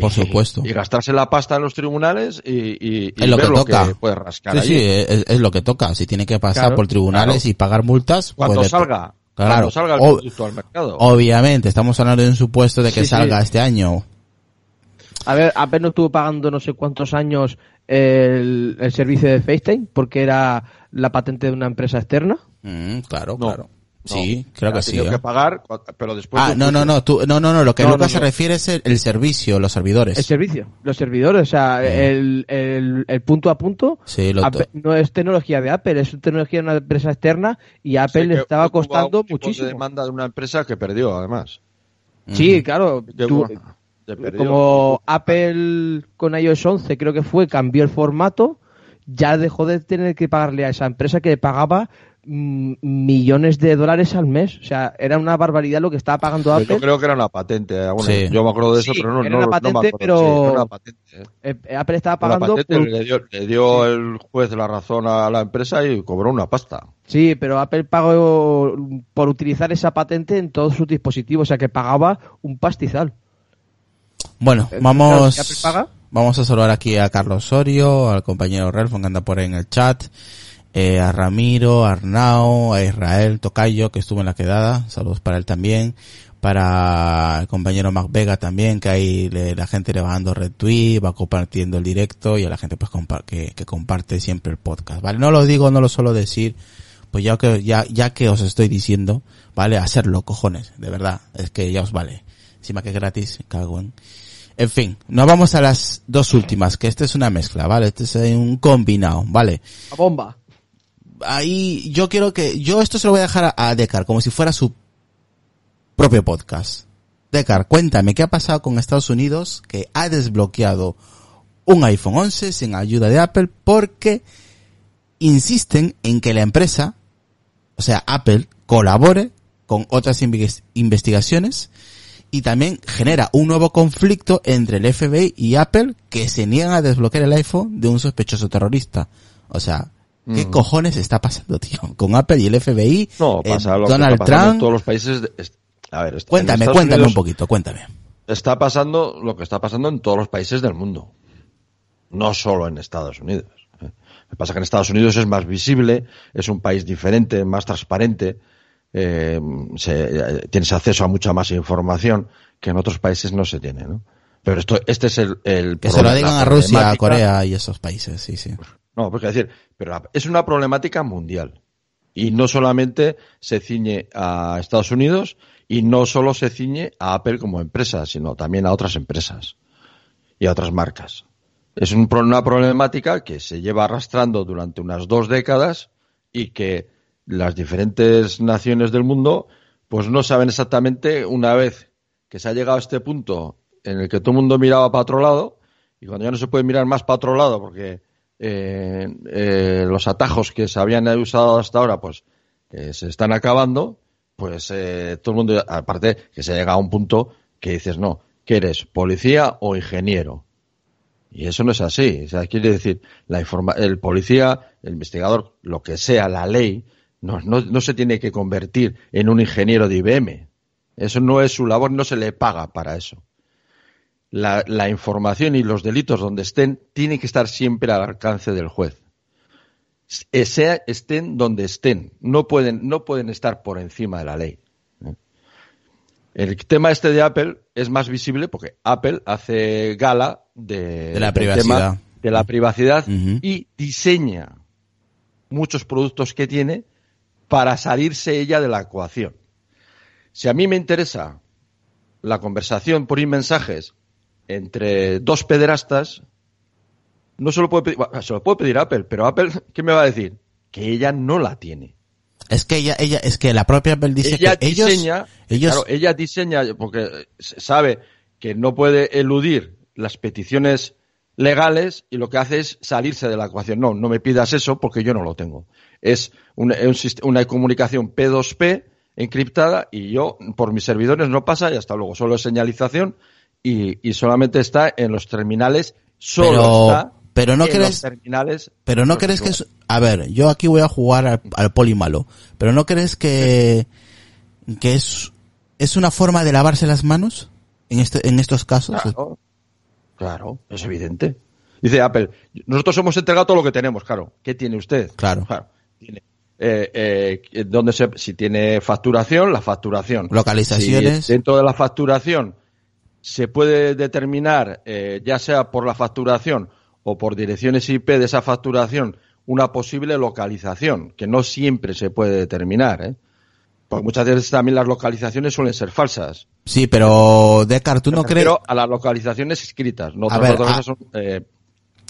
Por Y- supuesto. Y gastarse la pasta en los tribunales y, y, y Es lo ver que lo toca. que puede rascar Sí, allí. sí, es, es lo que toca. Si tiene que pasar Claro, por tribunales claro. y pagar multas, Cuando pues to- salga, Claro. cuando salga el producto al mercado. Obviamente, estamos hablando de un supuesto de que Sí, sí. salga este año. A ver, Apple no estuvo pagando no sé cuántos años el, el servicio de FaceTime porque era la patente de una empresa externa. Mm, claro, No, claro. Sí, No, creo ha que sí. ¿eh? que pagar, pero después. Ah, un no, no, no, tú, no, no, no, lo que No, Lucas no, se refiere es el, el servicio, los servidores. El servicio, los servidores, o sea, el, el, el punto a punto Sí, lo Apple- no es tecnología de Apple, es tecnología de una empresa externa y Apple Sí, le estaba tuvo costando algún tipo de muchísimo. demanda de una empresa que perdió, además. Sí, claro. Que, tú- bueno, que perdió. como Apple con iOS 11 creo que fue, cambió el formato, ya dejó de tener que pagarle a esa empresa que pagaba mm, millones de dólares al mes. O sea, era una barbaridad lo que estaba pagando Yo Apple. creo que era una patente. eh, bueno, Sí. Yo me acuerdo de eso, Sí, pero no, era no, una no me patente, acuerdo. pero- Sí, era una patente. eh. Eh, Apple estaba Una pagando patente, por- le, dio, le dio el juez la razón a la empresa y cobró una pasta. Sí, pero Apple pagó por utilizar esa patente en todos sus dispositivos, o sea que pagaba un pastizal. Bueno, vamos, ¿qué Apple paga? vamos a saludar aquí a Carlos Osorio, al compañero Relfon que anda por ahí en el chat, eh, a Ramiro, a Arnau, a Israel Tocayo que estuvo en la quedada, saludos para él también, para el compañero Mac Vega también, que ahí la gente le va dando retweet, va compartiendo el directo y a la gente pues que, que comparte siempre el podcast, ¿vale? No lo digo, no lo suelo decir, pues ya que, ya, ya que os estoy diciendo, ¿vale? Hacerlo, cojones, de verdad, es que ya os vale. Encima que es gratis, cago en. En fin, nos vamos a las dos últimas, que esta es una mezcla, ¿vale? Este es un combinado, ¿vale? A bomba. Ahí yo quiero que, yo esto se lo voy a dejar a, a Decar, como si fuera su propio podcast. Decar, cuéntame, ¿qué ha pasado con Estados Unidos que ha desbloqueado un iPhone 11 sin ayuda de Apple porque insisten en que la empresa, o sea, Apple, colabore con otras inve- investigaciones y también genera un nuevo conflicto entre el FBI y Apple que se niegan a desbloquear el iPhone de un sospechoso terrorista. O sea, ¿qué Mm. cojones está pasando, tío? Con Apple y el FBI, No, eh, que Donald está pasando en Trump. todos los países. de- a ver, Cuéntame, cuéntame Unidos un poquito, cuéntame. Está pasando lo que está pasando en todos los países del mundo. No solo en Estados Unidos. ¿eh? Lo que pasa es que en Estados Unidos es más visible, es un país diferente, más transparente, eh, se- tienes acceso a mucha más información que en otros países no se tiene, ¿no? Pero esto, este es el, el Que se lo digan a Rusia, a Corea y esos países, sí, sí. no, porque decir, pero es una problemática mundial. Y no solamente se ciñe a Estados Unidos y no solo se ciñe a Apple como empresa, sino también a otras empresas y a otras marcas. Es un una problemática que se lleva arrastrando durante unas dos décadas y que las diferentes naciones del mundo pues no saben exactamente una vez que se ha llegado a este punto en el que todo el mundo miraba para otro lado y cuando ya no se puede mirar más para otro lado porque eh, eh, los atajos que se habían usado hasta ahora pues se están acabando pues eh, todo el mundo aparte que se llega a un punto que dices no que eres policía o ingeniero y eso no es así. O quiere decir la informa el policía el investigador lo que sea la ley no, no, no se tiene que convertir en un ingeniero de IBM eso no es su labor no se le paga para eso la, la información y los delitos donde estén tienen que estar siempre al alcance del juez. Sea, estén donde estén, no pueden, no pueden estar por encima de la ley. ¿eh? El tema este de Apple es más visible porque Apple hace gala de, De la privacidad. tema de la privacidad y diseña muchos productos que tiene para salirse ella de la ecuación. Si a mí me interesa la conversación por mensajes entre dos pederastas, no se lo puede pedir, se lo puede pedir Apple, pero Apple, ¿qué me va a decir? Que ella no la tiene. Es que ella, ella, es que la propia Apple dice ella que diseña, ellos, claro, ella diseña porque sabe que no puede eludir las peticiones legales y lo que hace es salirse de la ecuación. No, no me pidas eso porque yo no lo tengo. Es una, un una comunicación P2P encriptada y yo por mis servidores no pasa y hasta luego. Solo es señalización y, y solamente está en los terminales. Solo pero, está pero no en crees, los terminales. pero no crees que es, a ver, yo aquí voy a jugar al, al poli malo, pero no crees que, que es, es una forma de lavarse las manos en este, en estos casos. Claro, claro, es evidente. Dice Apple, nosotros hemos entregado todo lo que tenemos, claro. ¿Qué tiene usted? Claro. tiene, eh, eh, donde se, si tiene facturación, la facturación. Localizaciones. Si dentro de la facturación se puede determinar, eh, ya sea por la facturación o por direcciones IP de esa facturación, una posible localización, que no siempre se puede determinar, ¿eh? Porque muchas veces también las localizaciones suelen ser falsas. Sí, pero Descartes, ¿tú no crees? a las localizaciones escritas, no A ver, otras a- cosas son, eh,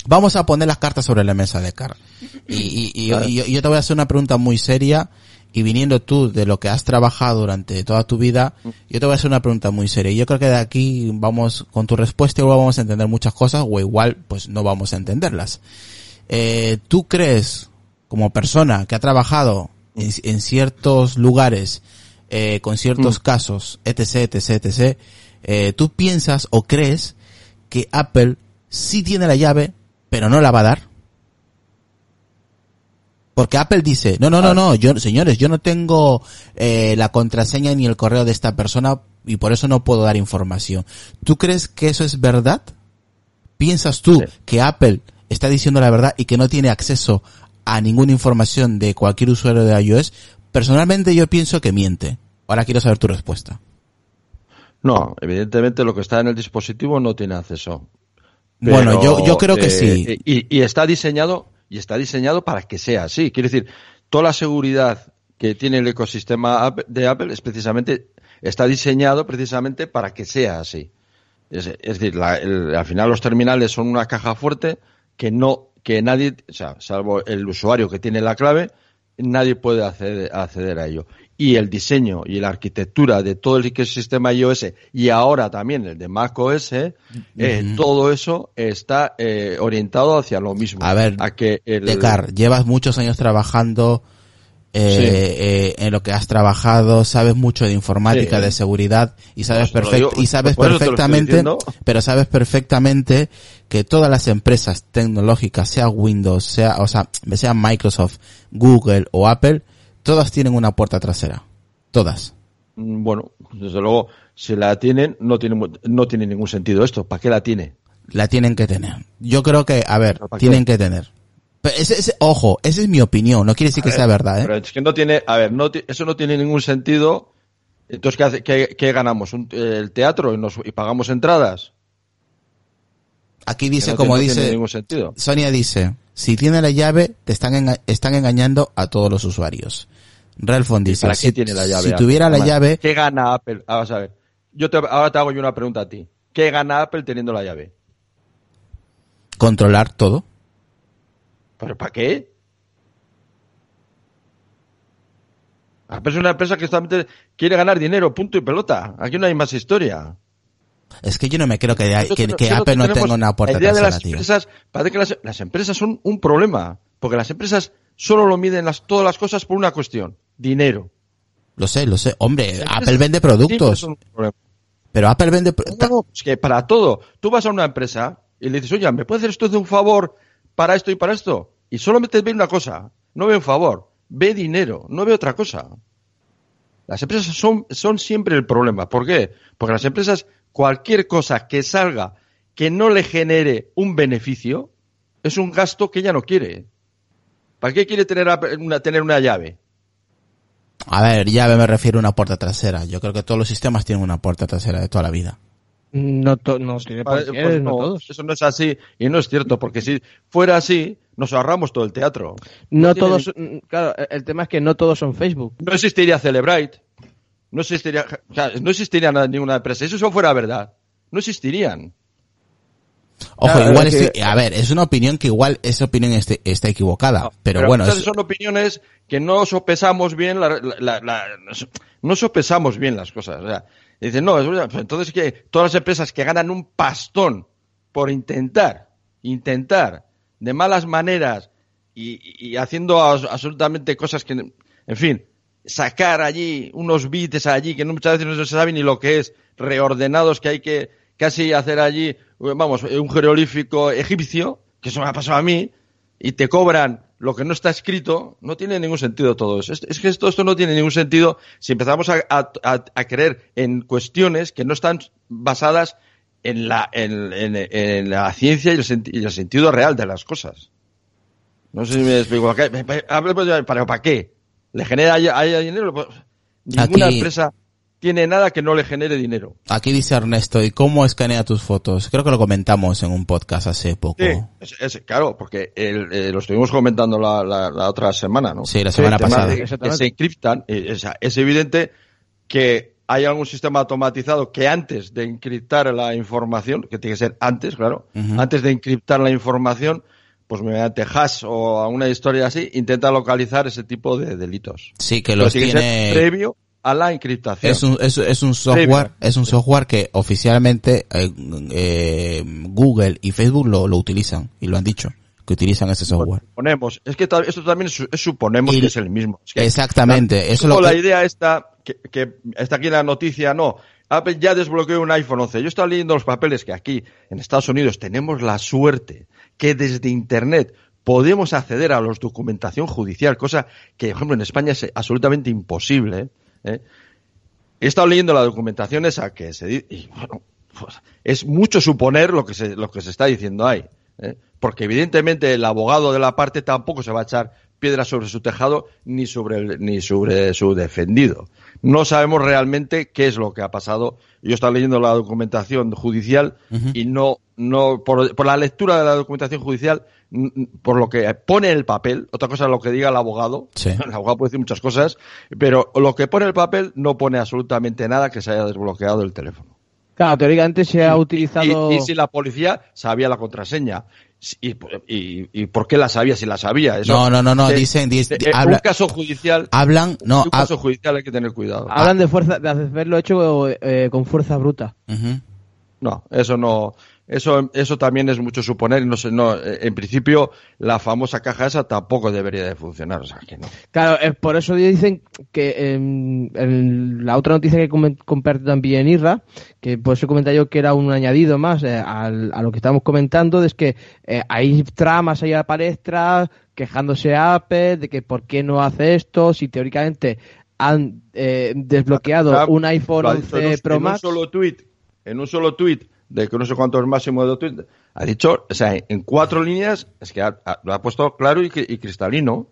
Vamos a poner las cartas sobre la mesa de Car. Y, y- y- y yo, yo te voy a hacer una pregunta muy seria y viniendo tú de lo que has trabajado durante toda tu vida, yo te voy a hacer una pregunta muy seria. Y yo creo que de aquí vamos, con tu respuesta igual vamos a entender muchas cosas o igual pues no vamos a entenderlas. Eh, ¿Tú crees, como persona que ha trabajado en, en ciertos lugares, eh, con ciertos casos, etc., etc., etc., eh, tú piensas o crees que Apple sí tiene la llave, pero no la va a dar? Porque Apple dice, no, no, no, no, yo, señores, yo no tengo eh, la contraseña ni el correo de esta persona y por eso no puedo dar información. ¿Tú crees que eso es verdad? ¿Piensas tú Sí. que Apple está diciendo la verdad y que no tiene acceso a ninguna información de cualquier usuario de iOS? Personalmente yo pienso que miente. Ahora quiero saber tu respuesta. No, evidentemente lo que está en el dispositivo no tiene acceso. Bueno, yo- yo creo que sí. eh, Y, y está diseñado y está diseñado para que sea así. Quiere decir, toda la seguridad que tiene el ecosistema de Apple es precisamente está diseñado precisamente para que sea así. Es, decir, la- el- al final los terminales son una caja fuerte que no que nadie, o sea, salvo el usuario que tiene la clave, nadie puede acceder a ello. Y el diseño y la arquitectura de todo el ecosistema iOS y ahora también el de macOS, eh, todo eso está eh, orientado hacia lo mismo. A ver, a que el, Decar, llevas muchos años trabajando eh, Sí. eh, en lo que has trabajado, sabes mucho de informática, Sí. de seguridad y sabes Pues perfect- digo, y sabes perfectamente, pero sabes perfectamente que todas las empresas tecnológicas, sea Windows, sea, o sea, sea Microsoft, Google o Apple, todas tienen una puerta trasera. Todas. Mm, Bueno, desde luego, si la tienen, no tiene, no tiene ningún sentido esto. ¿Para qué la tiene? La tienen que tener. Yo creo que, a ver, ¿Pero para tienen qué? que tener. Pero ese, ese- ojo, esa es mi opinión, no quiere decir que sea verdad, ¿eh? Pero es que no tiene, a ver, no, eso no tiene ningún sentido. Entonces, ¿qué, hace- qué- qué ganamos? ¿Un- el teatro y, nos, y pagamos entradas. Aquí dice, no como tiene- no tiene dice. Sonia dice, si tiene la llave, te están, enga- están engañando a todos los usuarios. Relfon dice, ¿Para qué si, tiene la llave? si tuviera la llave, ¿Qué gana Apple? Ah, a ver. Yo te, ahora te hago yo una pregunta a ti. ¿Qué gana Apple teniendo la llave? controlar todo. ¿Pero para qué? Apple es una empresa que solamente quiere ganar dinero, punto y pelota. Aquí no hay más historia. Es que yo no me creo que, que, Apple no tenga una puerta de trasera, las tío. empresas, parece que las, las empresas son un problema. Porque las empresas solo lo miden las, todas las cosas por una cuestión. Dinero. Lo sé, lo sé. Hombre, Apple vende productos, pero Apple vende... No, no, es que para todo. Tú vas a una empresa y le dices, oye, ¿me puede hacer usted un favor para esto y para esto? Y solamente ve una cosa. No ve un favor. Ve dinero. No ve otra cosa. Las empresas son, son siempre el problema. ¿Por qué? Porque las empresas, cualquier cosa que salga que no le genere un beneficio, es un gasto que ella no quiere. ¿Para qué quiere tener una, tener una llave? A ver, llave me refiero a una puerta trasera. Yo creo que todos los sistemas tienen una puerta trasera de toda la vida. No, to- no qué, pues no no, todos. Eso no es así y no es cierto, porque si fuera así, nos ahorramos todo el teatro. No, todos, claro, el tema es que no todos son Facebook. No existiría Celebrite, no existiría, o sea, no existiría nada- ninguna empresa. Si eso fuera verdad, no existirían. Ojo, Claro, igual es que- estoy- a ver, es una opinión que igual esa opinión esté- está equivocada, pero, bueno, es- son opiniones que no sopesamos bien, la, la- la- la- no sopesamos bien las cosas. O sea, dicen, no, pues entonces que todas las empresas que ganan un pastón por intentar, intentar, de malas maneras y, y haciendo absolutamente cosas que, en fin, sacar allí unos bits allí que muchas veces no se sabe ni lo que es, reordenados que hay que casi hacer allí, vamos, un jeroglífico egipcio, que eso me ha pasado a mí, y te cobran lo que no está escrito, no tiene ningún sentido todo eso. Es, que esto, esto no tiene ningún sentido si empezamos a, a- a- creer en cuestiones que no están basadas en la, en, la ciencia y el, y el sentido real de las cosas. No sé si me explico. ¿Para, ¿para qué? ¿Le genera a ella dinero? Pues, ninguna Aquí- empresa tiene nada que no le genere dinero. aquí dice Ernesto, ¿y cómo escanea tus fotos? Creo que lo comentamos en un podcast hace poco. Sí, es- es- claro, porque el- eh, lo estuvimos comentando la, la- la otra semana, ¿no? Sí, la semana pasada. de que Exactamente. se encriptan. eh, o sea, es evidente que hay algún sistema automatizado que antes de encriptar la información, que tiene que ser antes, claro, antes de encriptar la información, pues mediante hash o alguna historia así, intenta localizar ese tipo de delitos. Sí, que los tiene que ser tiene... previo a la encriptación. Es un, es, es un software, Previo. es un software que oficialmente eh, eh, Google y Facebook lo, lo utilizan y lo han dicho, que utilizan ese software. Suponemos. Es que esto también es, es suponemos Y- que es el mismo. Es que Exactamente, eso Luego lo la idea esta, que, que está aquí en la noticia, no. Apple ya desbloqueó un iPhone 11. Yo estaba leyendo los papeles que aquí en Estados Unidos tenemos la suerte que desde Internet podemos acceder a la documentación judicial, cosa que, por ejemplo, en España es absolutamente imposible. ¿eh? He estado leyendo la documentación esa que se dice, y bueno, pues, es mucho suponer lo que se, lo que se está diciendo ahí. ¿eh? Porque evidentemente el abogado de la parte tampoco se va a echar piedras sobre su tejado ni sobre, el- ni sobre su defendido. No sabemos realmente qué es lo que ha pasado. Yo estaba leyendo la documentación judicial y no, no, por, por la lectura de la documentación judicial, por lo que pone el papel, otra cosa es lo que diga el abogado, Sí. el abogado puede decir muchas cosas, pero lo que pone el papel no pone absolutamente nada que se haya desbloqueado el teléfono. Claro, teóricamente se ha utilizado... Y, y si la policía sabía la contraseña. Y, y, y por qué la sabía si la sabía? Eso- No, no, no, no, eh, dicen, eh, habla- un caso judicial, hablan, no, un hab- caso judicial hay que tener cuidado. Hablan de fuerza, de haberlo hecho eh, con fuerza bruta. Ujú. No, eso no, eso, eso también es mucho suponer no sé, no, eh, en principio la famosa caja esa tampoco debería de funcionar, o sea que no. Claro, es por eso dicen que en la otra noticia que comparte también Irra, que por eso comenta yo que era un añadido más eh, al- a lo que estamos comentando, es que eh, hay tramas ahí a la palestra quejándose a Apple de que por qué no hace esto, si teóricamente han eh, desbloqueado un iPhone lo ha dicho 11 en un, Pro en Max. un solo tweet, en un solo tweet de que no sé cuánto es máximo de tweet, ha dicho, o sea, en cuatro líneas, es que ha- ha- lo ha puesto claro y, y cristalino,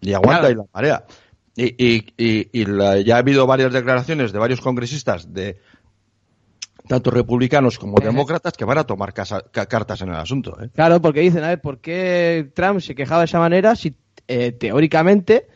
y aguanta Claro. y la marea. Y, y, y, y la- ya ha habido varias declaraciones de varios congresistas de tanto republicanos como Ejé. demócratas que van a tomar casa- ca- cartas en el asunto. ¿eh? Claro, porque dicen, a ver, ¿por qué Trump se quejaba de esa manera si eh, teóricamente,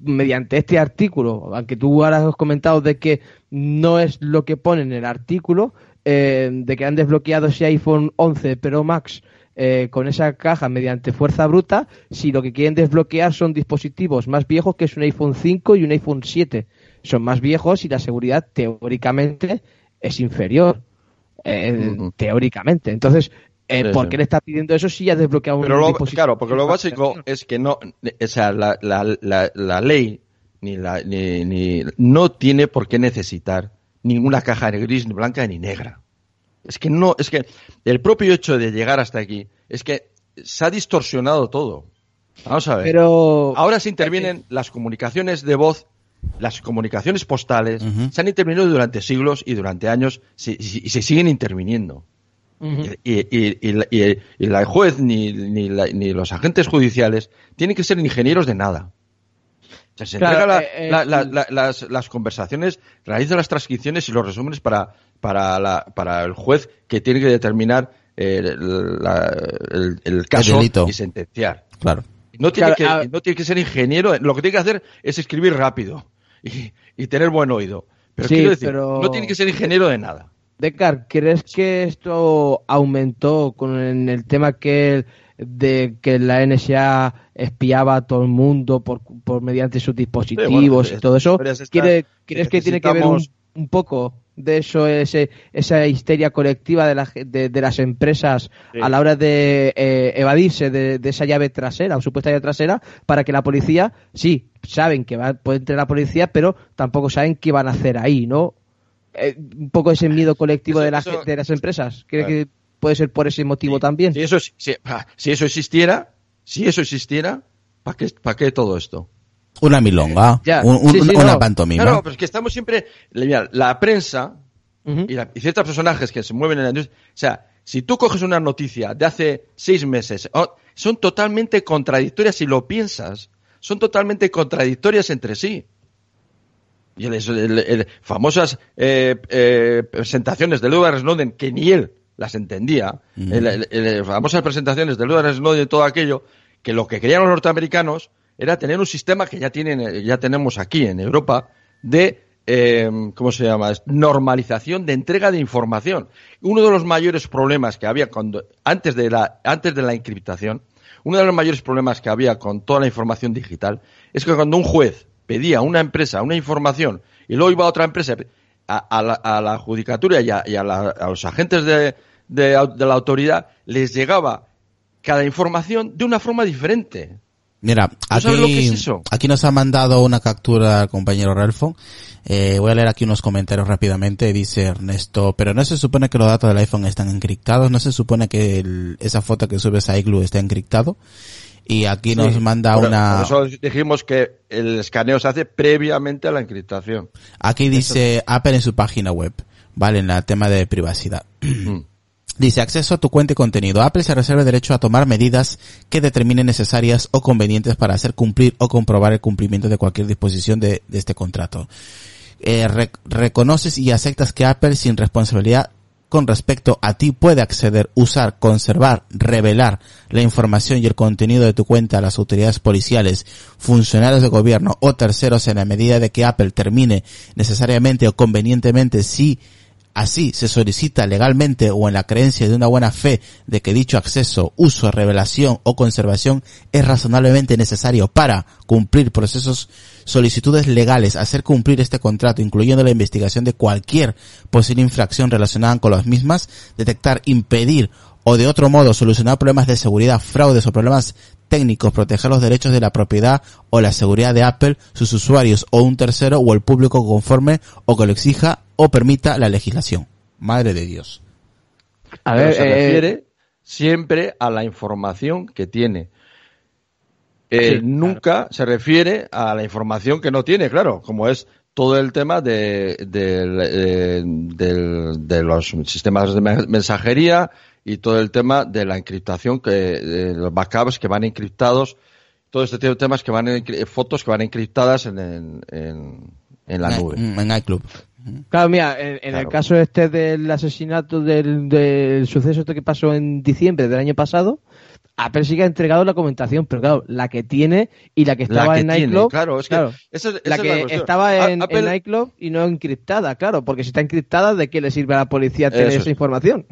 mediante este artículo, aunque tú ahora has comentado de que no es lo que pone en el artículo, eh, de que han desbloqueado ese iPhone 11 Pro Max eh, con esa caja mediante fuerza bruta, si lo que quieren desbloquear son dispositivos más viejos que es un iPhone 5 y un iPhone 7. Son más viejos y la seguridad teóricamente es inferior. eh. Teóricamente. Entonces, eh, Sí, ¿por qué le está pidiendo eso si ya ha desbloqueado Pero un lo, claro, porque lo básico es que no, o sea, la, la, la, la ley ni la, ni, ni, no tiene por qué necesitar ninguna caja ni gris, ni blanca, ni negra. Es que no, es que el propio hecho de llegar hasta aquí es que se ha distorsionado todo. Vamos a ver. Pero Ahora se intervienen las comunicaciones de voz, las comunicaciones postales, se han intervenido durante siglos y durante años y, y se siguen interviniendo. Ujú. Y, y- y la- y- y la juez ni, ni, la- ni los agentes judiciales tienen que ser ingenieros de nada. O sea, se Claro, entrega la- eh, eh, la- la- la- las, las conversaciones, realiza las transcripciones y los resúmenes para, para, la- para el juez que tiene que determinar el, la- el- el caso y sentenciar. Claro. No tiene, Claro, que, no tiene que ser ingeniero, lo que tiene que hacer es escribir rápido y, y tener buen oído. Pero Sí, quiero decir, pero- no tiene que ser ingeniero de nada. Decar, ¿crees que esto aumentó con el, el tema que de que la NSA espiaba a todo el mundo por, por mediante sus dispositivos Sí, bueno, y todo eso? ¿Quiere- ¿Crees que tiene que ver un, poco de eso, ese, esa histeria colectiva de, la de, de las empresas Sí. a la hora de eh, evadirse de, de esa llave trasera o supuesta llave trasera para que la policía, sí, saben que va, puede entrar la policía, pero tampoco saben qué van a hacer ahí, ¿no? Eh, un poco ese miedo colectivo Eso- de, la eso- de las empresas. ¿Cree Claro. que puede ser por ese motivo Sí, también? Si eso, si, ah, si eso existiera, si eso existiera, ¿para qué, para qué todo esto? Una milonga, Ya. un- un- Sí, sí, una no. pantomima. Claro, pero es que estamos siempre, mira, la prensa y, la- y ciertos personajes que se mueven en la industria, o sea, si tú coges una noticia de hace seis meses, oh, son totalmente contradictorias si lo piensas, son totalmente contradictorias entre sí. Y el, el- el- famosas eh, eh, presentaciones de Edward Snowden, que ni él las entendía, Mm. el- el- el- famosas presentaciones de Edward Snowden y todo aquello, que lo que querían los norteamericanos era tener un sistema que ya tienen, ya tenemos aquí en Europa, de eh, ¿cómo se llama? normalización de entrega de información. Uno de los mayores problemas que había cuando, antes de la, antes de la encriptación, uno de los mayores problemas que había con toda la información digital es que cuando un juez pedía a una empresa una información y luego iba a otra empresa a, a la, a la judicatura y, a, y la- a los agentes de, de de la autoridad les llegaba cada información de una forma diferente. Mira, aquí, es aquí nos ha mandado una captura el compañero Ralfo. Eh, voy a leer aquí unos comentarios rápidamente. Dice Ernesto, pero no se supone que los datos del iPhone están encriptados, no se supone que el- esa foto que subes a iCloud está encriptado. Y aquí nos Sí, manda por- una... Por eso dijimos que el escaneo se hace previamente a la encriptación. Aquí dice Apple en su página web, ¿vale? En el tema de privacidad. Mm. Dice acceso a tu cuenta y contenido. Apple se reserva el derecho a tomar medidas que determine necesarias o convenientes para hacer cumplir o comprobar el cumplimiento de cualquier disposición de, de este contrato. Eh, re- reconoces y aceptas que Apple sin responsabilidad con respecto a ti puede acceder, usar, conservar, revelar la información y el contenido de tu cuenta a las autoridades policiales, funcionarios de gobierno o terceros en la medida de que Apple termine necesariamente o convenientemente si Así se solicita legalmente o en la creencia de una buena fe de que dicho acceso, uso, revelación o conservación es razonablemente necesario para cumplir procesos, solicitudes legales, hacer cumplir este contrato, incluyendo la investigación de cualquier posible infracción relacionada con las mismas, detectar, impedir o de otro modo solucionar problemas de seguridad, fraudes o problemas técnicos, proteger los derechos de la propiedad o la seguridad de Apple, sus usuarios o un tercero o el público conforme o que lo exija o permita la legislación. Madre de Dios. A Pero ver, se eh, refiere siempre a la información que tiene. Eh, Sí, nunca se refiere a la información que no tiene, claro, como es todo el tema de, de los sistemas de me- mensajería y todo el tema de la encriptación, que de los backups que van encriptados, todo este tipo de temas que van encri- fotos que van encriptadas en, en, en- en la nube. En, en iClub. Claro, mira, en, en el caso este del asesinato del, del suceso este que pasó en diciembre del año pasado, Apple sí que ha entregado la documentación, pero claro, la que tiene y la que La estaba que en tiene, claro, es que claro, esa es- esa la es que estaba en, Apple- en iCloud y no encriptada, claro, porque si está encriptada, ¿de qué le sirve a la policía tener Eso esa es. información?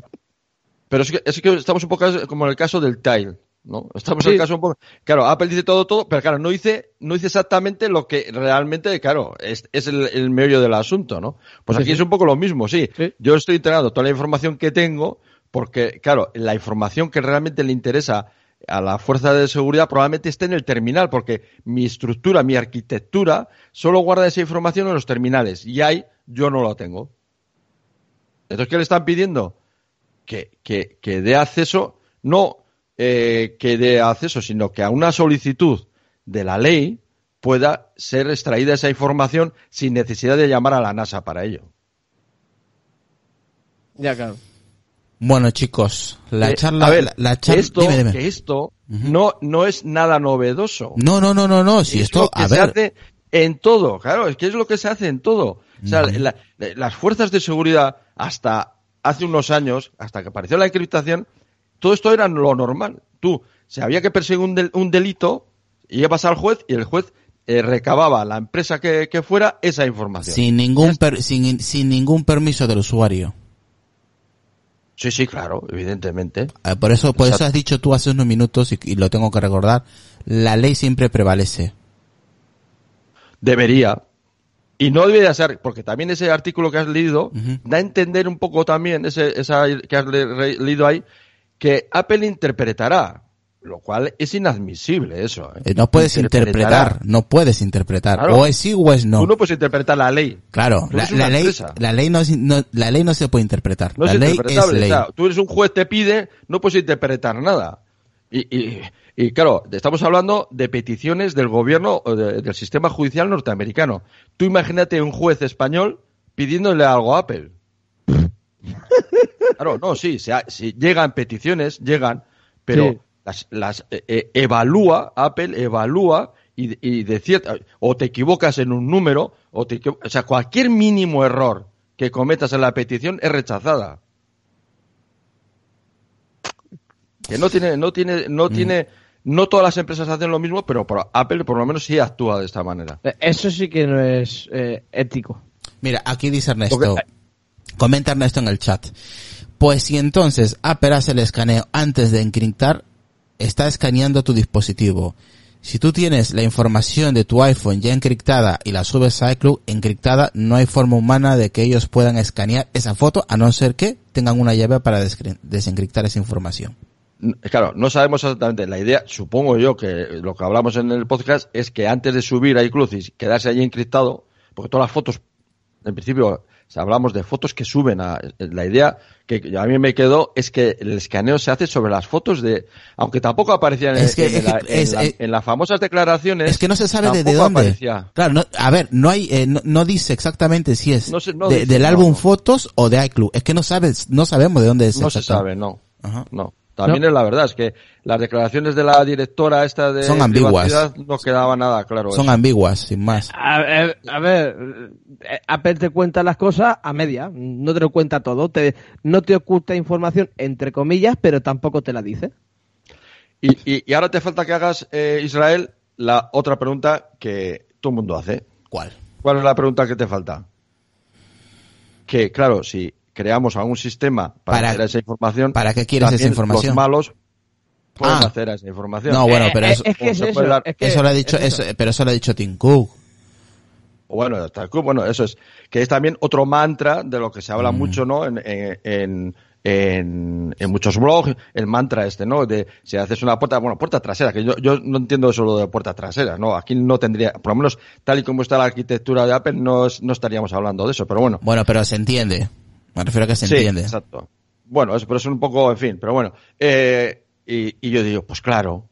Pero es que, es que estamos un poco como en el caso del tile, ¿no? Estamos en el caso un poco. Claro, Apple dice todo, todo, pero claro, no dice, no dice exactamente lo que realmente, claro, es, es el, el meollo del asunto, ¿no? Pues Sí, aquí sí. es un poco lo mismo, sí. Sí. Yo estoy entregando toda la información que tengo, porque, claro, la información que realmente le interesa a la fuerza de seguridad probablemente esté en el terminal, porque mi estructura, mi arquitectura, solo guarda esa información en los terminales, y ahí yo no lo tengo. Entonces, ¿qué le están pidiendo? que, que, que dé acceso, no eh, que dé acceso, sino que a una solicitud de la ley pueda ser extraída esa información sin necesidad de llamar a la NASA para ello. Ya, claro. Bueno, chicos, la Eh, charla, a ver, la, charla, esto, dime, dime. que esto no, no es nada novedoso. No, no, no, no, no, si es esto, lo que a se ver, hace en todo, claro, es que es lo que se hace en todo. O sea, la- la- las fuerzas de seguridad hasta hace unos años, hasta que apareció la encriptación, todo esto era lo normal. Tú, si había que perseguir un, del- un delito, ibas al juez y el juez eh, recababa la empresa que, que fuera esa información. Sin ningún, per- sin, sin ningún permiso del usuario. Sí, sí, claro, evidentemente. Eh, Por eso, por eso has dicho tú hace unos minutos, y, y lo tengo que recordar, la ley siempre prevalece. Debería. Y no debería ser, porque también ese artículo que has leído da a entender un poco también, ese, esa que has le- re- leído ahí, que Apple interpretará, lo cual es inadmisible eso. ¿eh? Eh, No puedes interpretar, no puedes interpretar. Claro. O es sí o es no. Tú no puedes interpretar la ley. Claro, la, ley, la ley no, es- no- la ley no se puede interpretar. No la es ley es ley. o sea, tú eres un juez, te pide, no puedes interpretar nada. Y, y, y claro, estamos hablando de peticiones del gobierno o de- del sistema judicial norteamericano. Tú imagínate un juez español pidiéndole algo a Apple. Claro, no, sí, se ha- si llegan peticiones, llegan, pero Sí. Las, las eh, eh, evalúa, Apple evalúa y, y de cierta, o te equivocas en un número, o te equivo- o sea, cualquier mínimo error que cometas en la petición es rechazada. Que no tiene, no tiene, no tiene, no todas las empresas hacen lo mismo, pero por- Apple por lo menos sí actúa de esta manera. Eh, Eso sí que no es eh, ético. Mira, aquí dice Ernesto. Porque- Comenta Ernesto en el chat. Pues si entonces Apple hace el escaneo antes de encriptar, está escaneando tu dispositivo. Si tú tienes la información de tu iPhone ya encriptada y la subes a iCloud encriptada, no hay forma humana de que ellos puedan escanear esa foto a no ser que tengan una llave para desencriptar esa información. Claro, no sabemos exactamente. La idea, supongo yo que lo que hablamos en el podcast es que antes de subir a iCloud y quedarse allí encriptado, porque todas las fotos, en principio, si hablamos de fotos que suben a, la idea que a mí me quedó es que el escaneo se hace sobre las fotos de, aunque tampoco aparecían en, que- en la- en es- la- es- en las famosas declaraciones. Es que no se sabe de, dónde. aparecía. Claro, no, a ver, no hay, eh, no, no dice exactamente si es No se- no de- dice, del álbum fotos o de iCloud. Es que no sabes, no sabemos de dónde es. No se sabe, no. Ajá. No. También es la verdad, es que las declaraciones de la directora esta de Son ambiguas. no quedaba nada claro. Son eso. ambiguas, sin más. A ver, a ver, eh, Apple te cuenta las cosas a media, no te lo cuenta todo, te, no te oculta información entre comillas, pero tampoco te la dice. Y, y- y ahora te falta que hagas, eh, Israel, la otra pregunta que todo el mundo hace. ¿Cuál? ¿Cuál es la pregunta que te falta? Que, claro, si creamos algún sistema para, Para- hacer esa información... ¿para qué quieres esa información? Los malos pueden Ah. hacer esa información. No, bueno, Eh, pero eh, eso, es que es se eso, puede dar- es que eso lo ha dicho, es eso. eso, pero eso lo ha dicho Tim Cook. O Bueno, hasta bueno, eso es. Que es también otro mantra de lo que se habla Mm. mucho, ¿no? En, en, en, en- en muchos blogs, el mantra este, ¿no? De si haces una puerta, bueno, puerta trasera, que yo, yo no entiendo eso lo de puerta trasera, ¿no? Aquí no tendría, por lo menos tal y como está la arquitectura de Apple, no, es- no estaríamos hablando de eso, pero bueno. Bueno, pero se entiende. Me refiero a que se Sí, entiende. exacto. Bueno, eso, pero es un poco, en fin, pero bueno. Eh, y, y yo digo, pues claro,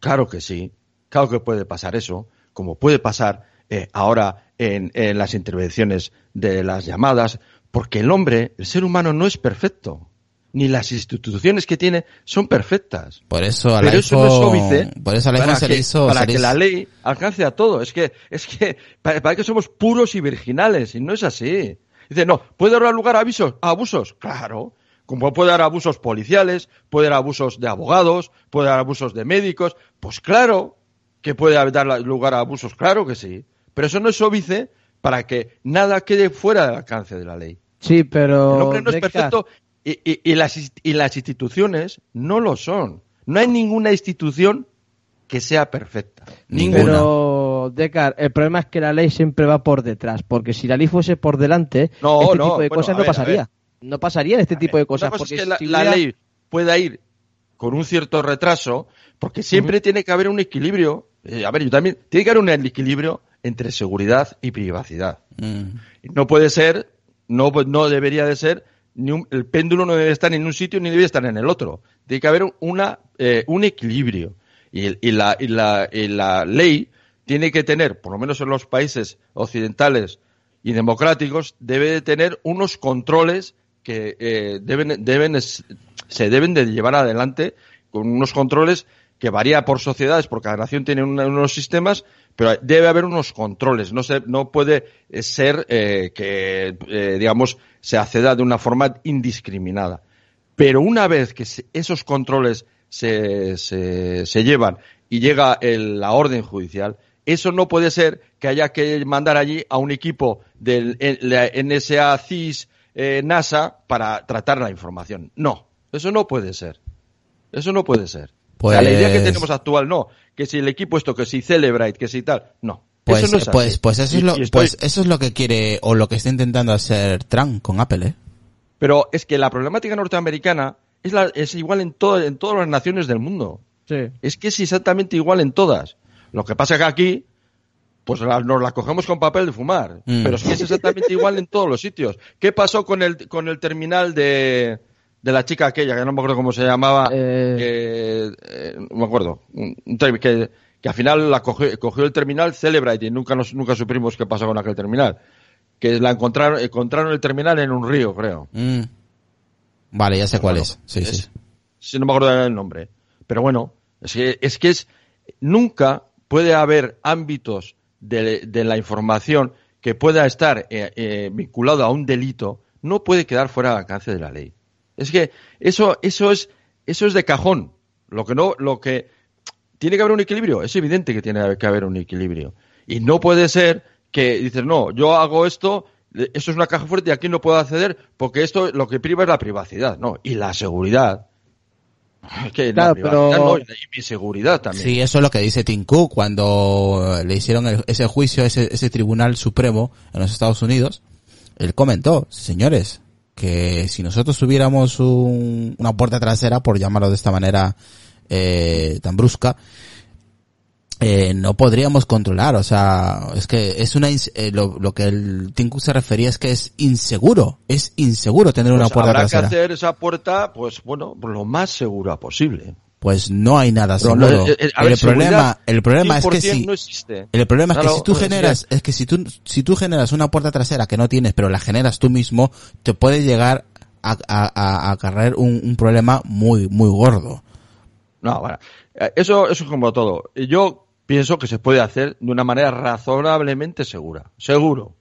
claro que sí, claro que puede pasar eso, como puede pasar eh, ahora en, en las intervenciones de las llamadas, porque el hombre, el ser humano no es perfecto, ni las instituciones que tiene son perfectas. Por eso al Pero eso no es óbice por eso para se que, le hizo, para se que hizo- la ley alcance a todo. Es que, es que, para, para que somos puros y virginales, y no es así. Dice, no, ¿puede dar lugar a avisos, a abusos? Claro. Como puede dar abusos policiales, puede dar abusos de abogados, puede dar abusos de médicos. Pues claro que puede dar lugar a abusos, claro que sí. Pero eso no es óbice para que nada quede fuera del alcance de la ley. Sí, pero... El hombre no es perfecto y, y- y las, y las instituciones no lo son. No hay ninguna institución que sea perfecta. Ninguna. Pero, Decar, el problema es que la ley siempre va por detrás, porque si la ley fuese por delante, No, este no, tipo de bueno, cosas a no ver, pasaría. No pasarían este tipo de cosas. Una cosa porque es que la, si la ley pueda ir con un cierto retraso, porque siempre tiene que haber un equilibrio. Eh, a ver, yo también, tiene que haber un equilibrio entre seguridad y privacidad. Mm. No puede ser, no, no debería de ser, ni un- el péndulo no debe estar en un sitio ni debe estar en el otro. Tiene que haber una, eh, un equilibrio. Y, el- y la, y, la, y la ley tiene que tener, por lo menos en los países occidentales y democráticos, debe de tener unos controles que eh, deben, deben, se deben de llevar adelante con unos controles que varía por sociedades, porque cada nación tiene unos sistemas, pero debe haber unos controles. No se, no puede eh, ser eh, que, eh, digamos, se acceda de una forma indiscriminada. Pero una vez que se- esos controles se, se, se llevan y llega el- la orden judicial, eso no puede ser que haya que mandar allí a un equipo del la NSA, CIS, eh, NASA para tratar la información. No, eso no puede ser. Eso no puede ser. O sea, la idea que Pues- tenemos actual, no. Que si el equipo esto, que si Celebrate, que si tal. No. Pues, eso no es pues, pues eso es lo, estoy- pues eso es lo que quiere o lo que está intentando hacer Trump con Apple, ¿eh? Pero es que la problemática norteamericana es, la, es igual en, todo, en todas las naciones del mundo. Sí. Es que es exactamente igual en todas. Lo que pasa que aquí, pues la- nos la cogemos con papel de fumar. Mm. Pero es que es exactamente igual en todos los sitios. ¿Qué pasó con el, con el terminal de, de la chica aquella, que no me acuerdo cómo se llamaba? Eh. eh, eh, no me acuerdo. Que, que al final la cogió, cogió el terminal Celebrate y nunca, nos, nunca supimos qué pasó con aquel terminal. Que la encontraron, encontraron el terminal en un río, creo. Mm. Vale, ya sé cuál Bueno, es. Sí, es- sí. sí, no me acuerdo del nombre. Pero bueno, es que es, que es nunca puede haber ámbitos de, la información que pueda estar eh, eh, vinculado a un delito, no puede quedar fuera del alcance de la ley. Es que eso, eso es, eso es de cajón. Lo que no, lo que tiene que haber un equilibrio. Es evidente que tiene que haber un equilibrio. Y no puede ser que dices, no, yo hago esto, eh, esto es una caja fuerte y aquí no puedo acceder porque esto lo que priva es la privacidad, ¿no? Y la seguridad. Que Claro, la pero- no, y la- también. Sí, eso es lo que dice Tim Cook cuando le hicieron el- ese juicio, ese, ese tribunal supremo en los Estados Unidos. Él comentó, señores, que si nosotros tuviéramos un- una puerta trasera, por llamarlo de esta manera eh, tan brusca, eh, no podríamos controlar. O sea, es que es una eh, lo, lo que el Cook se refería es que es inseguro, es inseguro tener una Pues puerta habrá que trasera. hacer esa puerta, pues bueno, lo más segura posible. Pues no hay nada seguro. eh, eh, el problema, el problema es que 100% si no existe. el problema es que si tú es que- generas, es que si tú, si tú generas una puerta trasera que no tienes, pero la generas tú mismo, te puede llegar a, a, a, a un, un problema muy, muy gordo. No, bueno, eh, eso, eso es como todo. Yo pienso que se puede hacer de una manera razonablemente segura. Seguro.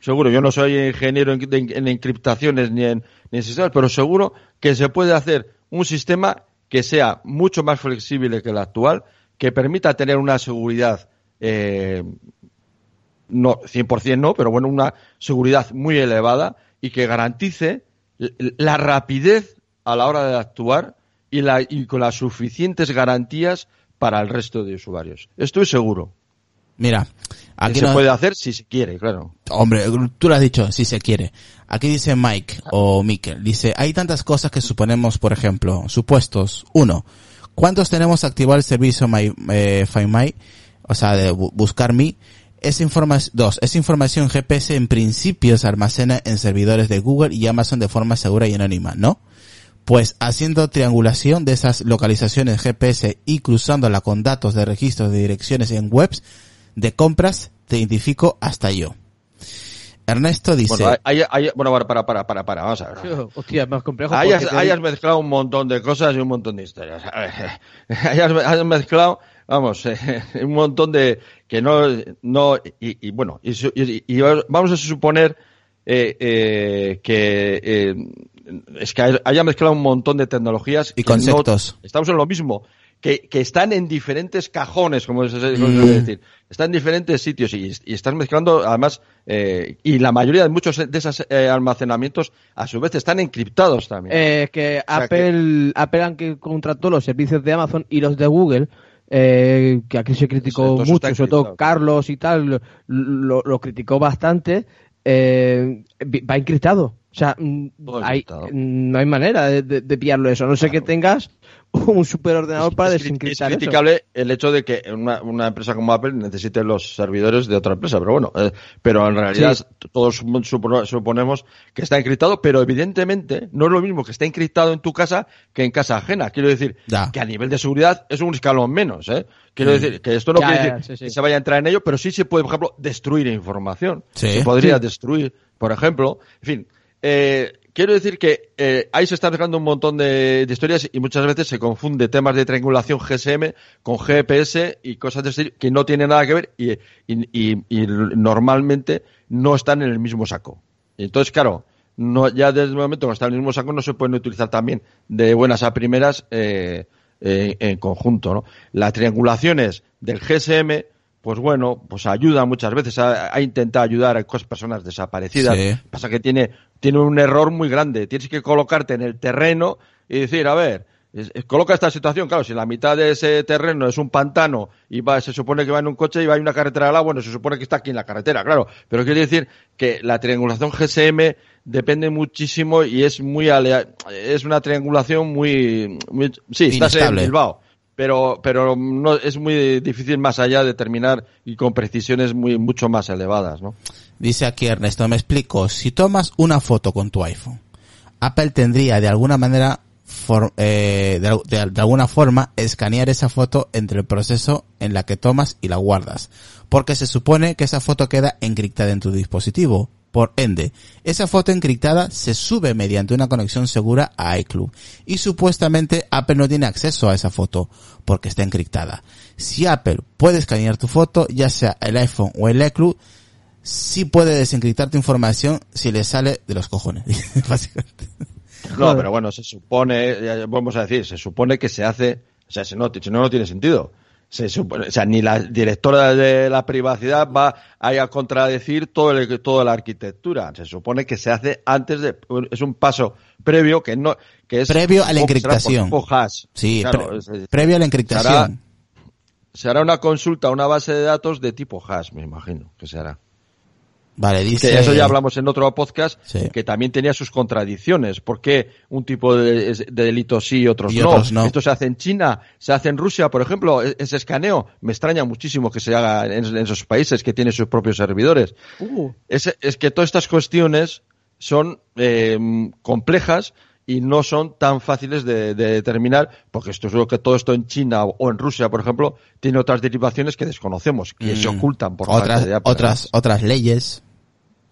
Seguro. Yo no soy ingeniero en, en- en encriptaciones ni en, ni sistemas, pero seguro que se puede hacer un sistema que sea mucho más flexible que el actual, que permita tener una seguridad, eh, no, 100% no, pero bueno, una seguridad muy elevada y que garantice la rapidez a la hora de actuar y, la, y con las suficientes garantías para el resto de usuarios. Estoy seguro. Mira, aquí que se no- puede hacer si se quiere, claro. Hombre, tú lo has dicho, si se quiere. Aquí dice Mike o Mikel, dice, hay tantas cosas que suponemos, por ejemplo, supuestos. Uno, ¿cuántos tenemos activado el servicio My, eh, Find My? O sea, de bu- buscar mi. Esa información, dos, esa información GPS en principio se almacena en servidores de Google y Amazon de forma segura y anónima, ¿no? Pues haciendo triangulación de esas localizaciones GPS y cruzándola con datos de registros de direcciones en webs de compras, te identifico hasta yo. Ernesto dice, Bueno, hay, hay- bueno, para, para, para, para, vamos a ver. Hostia, es más complejo. Hayas, te- hayas mezclado un montón de cosas y un montón de historias. Hayas, hayas mezclado, vamos, eh, un montón de que no, no, y, y bueno, y, su- y- y vamos a suponer eh, eh, que eh, es que haya mezclado un montón de tecnologías Y que no- conceptos. estamos en lo mismo. Que, que están en diferentes cajones, como se suele Mm. decir. Están en diferentes sitios y, y están mezclando, además, eh, y la mayoría de muchos de esos eh, almacenamientos, a su vez, están encriptados también. Eh, que sea, Apple, Apple aunque contrató los servicios de Amazon y los de Google, eh, que aquí se criticó eso mucho, sobre todo. Carlos y tal, lo, lo- lo criticó bastante, eh, va encriptado. O sea, mm, hay, encriptado. no hay manera de, de- de pillarlo eso, no sé que tengas un superordenador para es, cri- es desencriptar eso. criticable el hecho de que una, una empresa como Apple necesite los servidores de otra empresa, pero bueno, eh, pero en realidad Sí. todos suponemos que está encriptado, pero evidentemente no es lo mismo que esté encriptado en tu casa que en casa ajena. Quiero decir Ya. que a nivel de seguridad es un escalón menos, ¿eh? Quiero decir que esto no Ya, quiere ya, decir sí, sí. que se vaya a entrar en ello, pero sí se puede, por ejemplo, destruir información. Sí. Se podría Sí. destruir, por ejemplo, en fin, eh, quiero decir que eh, ahí se están mezclando un montón de, de historias y muchas veces se confunde temas de triangulación GSM con GPS y cosas de este que no tienen nada que ver y, y, y, y normalmente no están en el mismo saco. Entonces, claro, no, ya desde el momento que están en el mismo saco no se pueden utilizar también de buenas a primeras eh, eh, en conjunto. ¿no? Las triangulaciones del GSM, pues bueno, pues ayuda muchas veces a, a intentar ayudar a cosas- personas desaparecidas. Sí. Pasa que tiene, tiene un error muy grande. Tienes que colocarte en el terreno y decir, a ver, coloca esta situación, claro, si la mitad de ese terreno es un pantano y va, se supone que va en un coche y va en una carretera al lado, bueno, se supone que está aquí en la carretera, claro. Pero quiere decir que la triangulación GSM depende muchísimo y es muy alea- es una triangulación muy, muy sí, estás en Inestable. Bilbao. Pero, pero no, es muy difícil más allá de determinar y con precisiones muy, mucho más elevadas, ¿no? Dice aquí Ernesto, me explico, si tomas una foto con tu iPhone, Apple tendría de alguna manera, for- eh, de- de alguna forma, escanear esa foto entre el proceso en la que tomas y la guardas, porque se supone que esa foto queda encriptada en tu dispositivo. Por ende, esa foto encriptada se sube mediante una conexión segura a iCloud y supuestamente Apple no tiene acceso a esa foto porque está encriptada. Si Apple puede escanear tu foto, ya sea el iPhone o el iCloud, sí puede desencriptar tu información si le sale de los cojones, básicamente. No, pero bueno, se supone, ya vamos a decir, se supone que se hace, o sea, si no, si no, no tiene sentido. Se supone, o sea, ni la directora de la privacidad va a ir a contradecir todo el, toda la arquitectura. Se supone que se hace antes de, es un paso previo que no, que es Previo a la encriptación. hash. Sí, Claro, pre- previo a la se hará, encriptación. se hará una consulta a una base de datos de tipo hash, me imagino que se hará. Vale, dice... Que eso ya hablamos en otro podcast, Sí. que también tenía sus contradicciones. ¿Por qué un tipo de, de delito sí y otros, Y no? otros no. Esto se hace en China, se hace en Rusia, por ejemplo. e- Ese escaneo me extraña muchísimo que se haga en, en esos países que tienen sus propios servidores. Uh, Es, es que todas estas cuestiones son eh, complejas y no son tan fáciles de, de determinar, porque esto es lo que todo esto en China o en Rusia, por ejemplo, tiene otras derivaciones que desconocemos, que se Mm. ocultan por otras, de otras, otras leyes.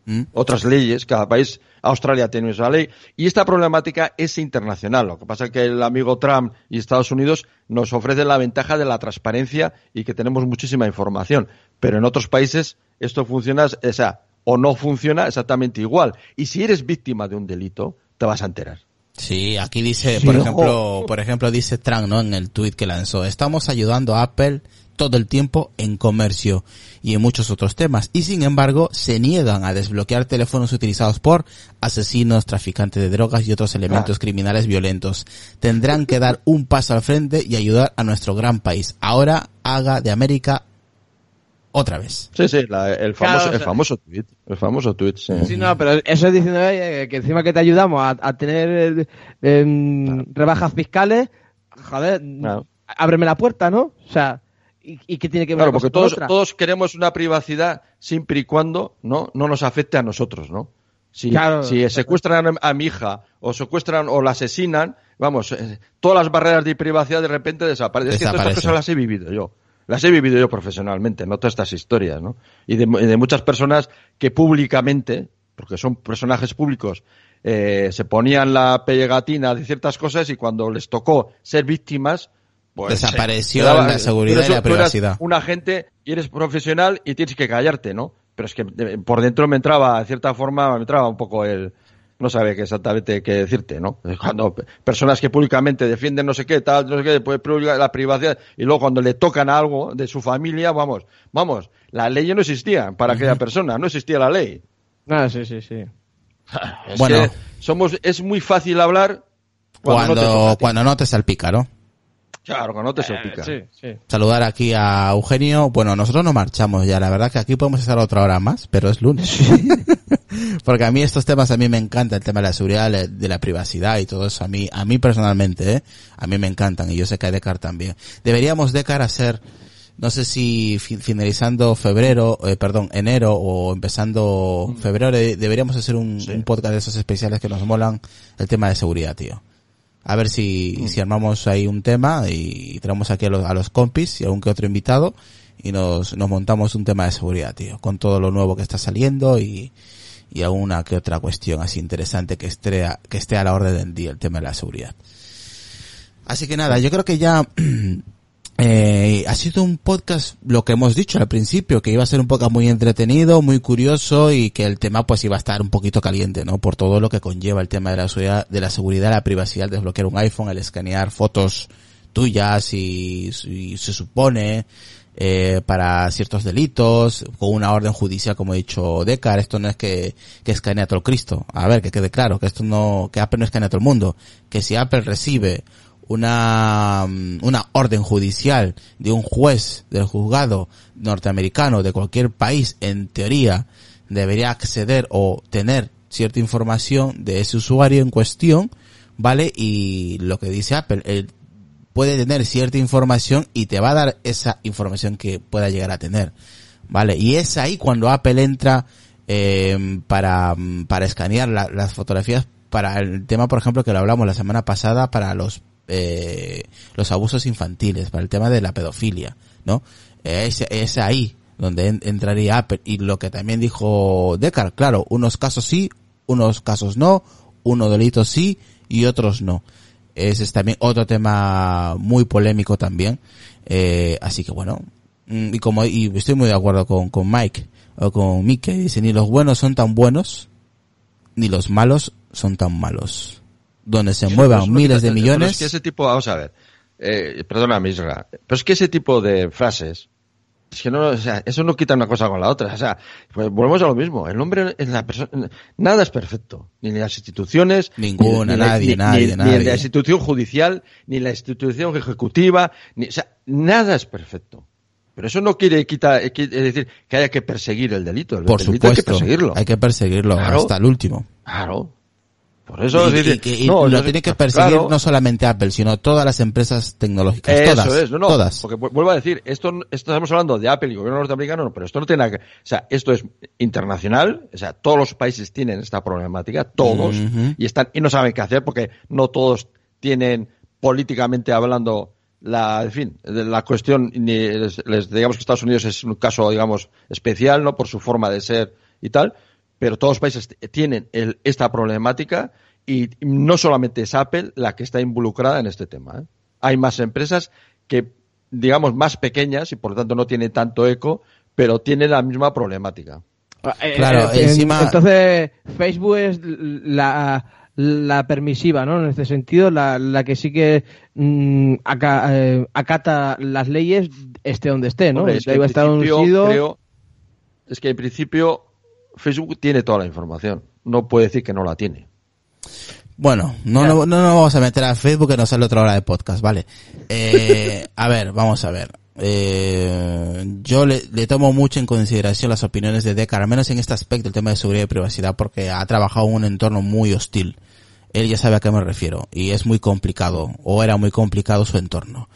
¿Mm? otras leyes, cada país, Australia tiene esa ley, y esta problemática es internacional. Lo que pasa es que el amigo Trump y Estados Unidos nos ofrecen la ventaja de la transparencia y que tenemos muchísima información, pero en otros países esto funciona, o sea, o no funciona exactamente igual. Y si eres víctima de un delito, te vas a enterar. Sí, aquí dice, Sí, por ojo. ejemplo, por ejemplo dice Trump, ¿no? En el tweet que lanzó, estamos ayudando a Apple todo el tiempo en comercio y en muchos otros temas. Y sin embargo, se niegan a desbloquear teléfonos utilizados por asesinos, traficantes de drogas y otros elementos criminales violentos. Tendrán que dar un paso al frente y ayudar a nuestro gran país. Ahora haga de América otra vez. Sí, sí, la- el, famoso, Claro, o sea- el famoso tweet. El famoso tweet, sí. Sí, no, pero eso es diciendo eh, que encima que te ayudamos a, a tener eh, rebajas fiscales, joder, Claro. ábreme la puerta, ¿no? O sea, ¿y, y qué tiene que ver Claro, porque todos, otra? todos queremos una privacidad siempre y cuando no, no nos afecte a nosotros, ¿no? Si, Claro, si secuestran a- mi hija o secuestran o la asesinan, vamos, eh, todas las barreras de privacidad de repente desaparecen. Es que todas estas cosas las he vivido yo. Las he vivido yo profesionalmente, no todas estas historias, ¿no? Y de, de muchas personas que públicamente, porque son personajes públicos, eh, se ponían la pegatina de ciertas cosas y cuando les tocó ser víctimas, pues Desapareció quedaba- la seguridad y la privacidad. Un agente y eres profesional y tienes que callarte, ¿no? Pero es que por dentro me entraba, de cierta forma, me entraba un poco el... No sabe qué exactamente qué decirte, ¿no? Cuando pe- personas que públicamente defienden no sé qué, tal, no sé qué, pues la privacidad, y luego cuando le tocan algo de su familia, vamos, vamos, la ley no existía para aquella persona, no existía la ley. Ah, sí, sí, sí. Es Bueno. que somos, es muy fácil hablar cuando, Cuando, no te cuando no salpica, ¿no? Claro, cuando no te salpica. Sí, sí. saludar aquí a Eugenio. Bueno, nosotros no marchamos ya, la verdad que aquí podemos estar otra hora más, pero es lunes. Porque a mí estos temas a mí me encanta, el tema de la seguridad, de la privacidad y todo eso, a mí, a mí personalmente, ¿eh? a mí me encantan y yo sé que a Decar también. Deberíamos Decar hacer, no sé si fi- finalizando febrero, eh, perdón, enero o empezando febrero, de- deberíamos hacer un, un podcast de esos especiales que nos molan el tema de seguridad, tío. A ver si, si armamos ahí un tema y, traemos aquí a los, a los compis y algún que otro invitado y nos, nos montamos un tema de seguridad, tío, con todo lo nuevo que está saliendo y, y alguna que otra cuestión así interesante que esté, que esté a la orden del día, el tema de la seguridad. Así que nada, yo creo que ya eh, ha sido un podcast, lo que hemos dicho al principio, que iba a ser un podcast muy entretenido, muy curioso y que el tema pues iba a estar un poquito caliente, ¿no? Por todo lo que conlleva el tema de la seguridad, de la seguridad, la privacidad, el desbloquear un iPhone, el escanear fotos tuyas y, y se supone eh, para ciertos delitos, con una orden judicial, como ha dicho Decar, esto no es que, que escanea todo el Cristo. A ver, que quede claro, que esto no, que Apple no escanea todo el mundo. Que si Apple recibe una, mm, una orden judicial de un juez del juzgado norteamericano de cualquier país, en teoría, debería acceder o tener cierta información de ese usuario en cuestión, ¿vale? Y lo que dice Apple, el puede tener cierta información y te va a dar esa información que pueda llegar a tener. ¿Vale? Y es ahí cuando Apple entra eh, para, para escanear las fotografías para el tema, por ejemplo, que lo hablamos la semana pasada para los eh, los abusos infantiles, para el tema de la pedofilia, ¿no? Es, es ahí donde entraría Apple. Y lo que también dijo Decar, claro, unos casos sí, unos casos no, unos delitos sí y otros no. Ese es también otro tema muy polémico también. Eh, así que bueno, mm, y como y estoy muy de acuerdo con, con Mike o con Mike, dice, ni los buenos son tan buenos, ni los malos son tan malos. Donde se muevan miles de millones. es que ese tipo, vamos a ver, eh, perdona Misra, pero es que ese tipo de frases es que no, o sea, eso no quita una cosa con la otra. O sea, pues volvemos a lo mismo. El hombre es la persona, nada es perfecto. Ni las instituciones. Ninguna, ni, nadie, ni, nadie, ni, nadie. Ni la institución judicial, ni la institución ejecutiva, ni, o sea, nada es perfecto. Pero eso no quiere quitar, es decir, que haya que perseguir el delito. El Por delito supuesto. hay que perseguirlo. Hay que perseguirlo Claro. hasta el último. Claro. Por eso y, es decir, y que- y no, lo tiene que perseguir claro. no solamente Apple, sino todas las empresas tecnológicas. Eso todas. es, no, no, todas. porque vu- vuelvo a decir, esto, esto estamos hablando de Apple y gobierno norteamericano, no, pero esto no tiene nada que, o sea, esto es internacional, o sea, todos los países tienen esta problemática, todos, y están, y no saben qué hacer porque no todos tienen políticamente hablando la, en fin, la cuestión, ni les, les- digamos que Estados Unidos es un caso, digamos, especial, ¿no? Por su forma de ser y tal, pero todos los países tienen el- esta problemática y no solamente es Apple la que está involucrada en este tema. ¿eh? Hay más empresas que, digamos, más pequeñas y por lo tanto no tienen tanto eco, pero tienen la misma problemática. Eh, Claro, eh, encima- Entonces, Facebook es la, la permisiva, ¿no? En este sentido, la, la que sí que mm, aca- eh, acata las leyes esté donde esté, ¿no? Hombre, es que en principio, creo- es que en principio Facebook tiene toda la información. No puede decir que no la tiene. Bueno, no, no, no nos vamos a meter a Facebook que nos sale otra hora de podcast, ¿vale? Eh, a ver, vamos a ver. Eh, yo le, le tomo mucho en consideración las opiniones de Decar, al menos en este aspecto, el tema de seguridad y privacidad, porque ha trabajado en un entorno muy hostil. Él ya sabe a qué me refiero, y es muy complicado, o era muy complicado su entorno.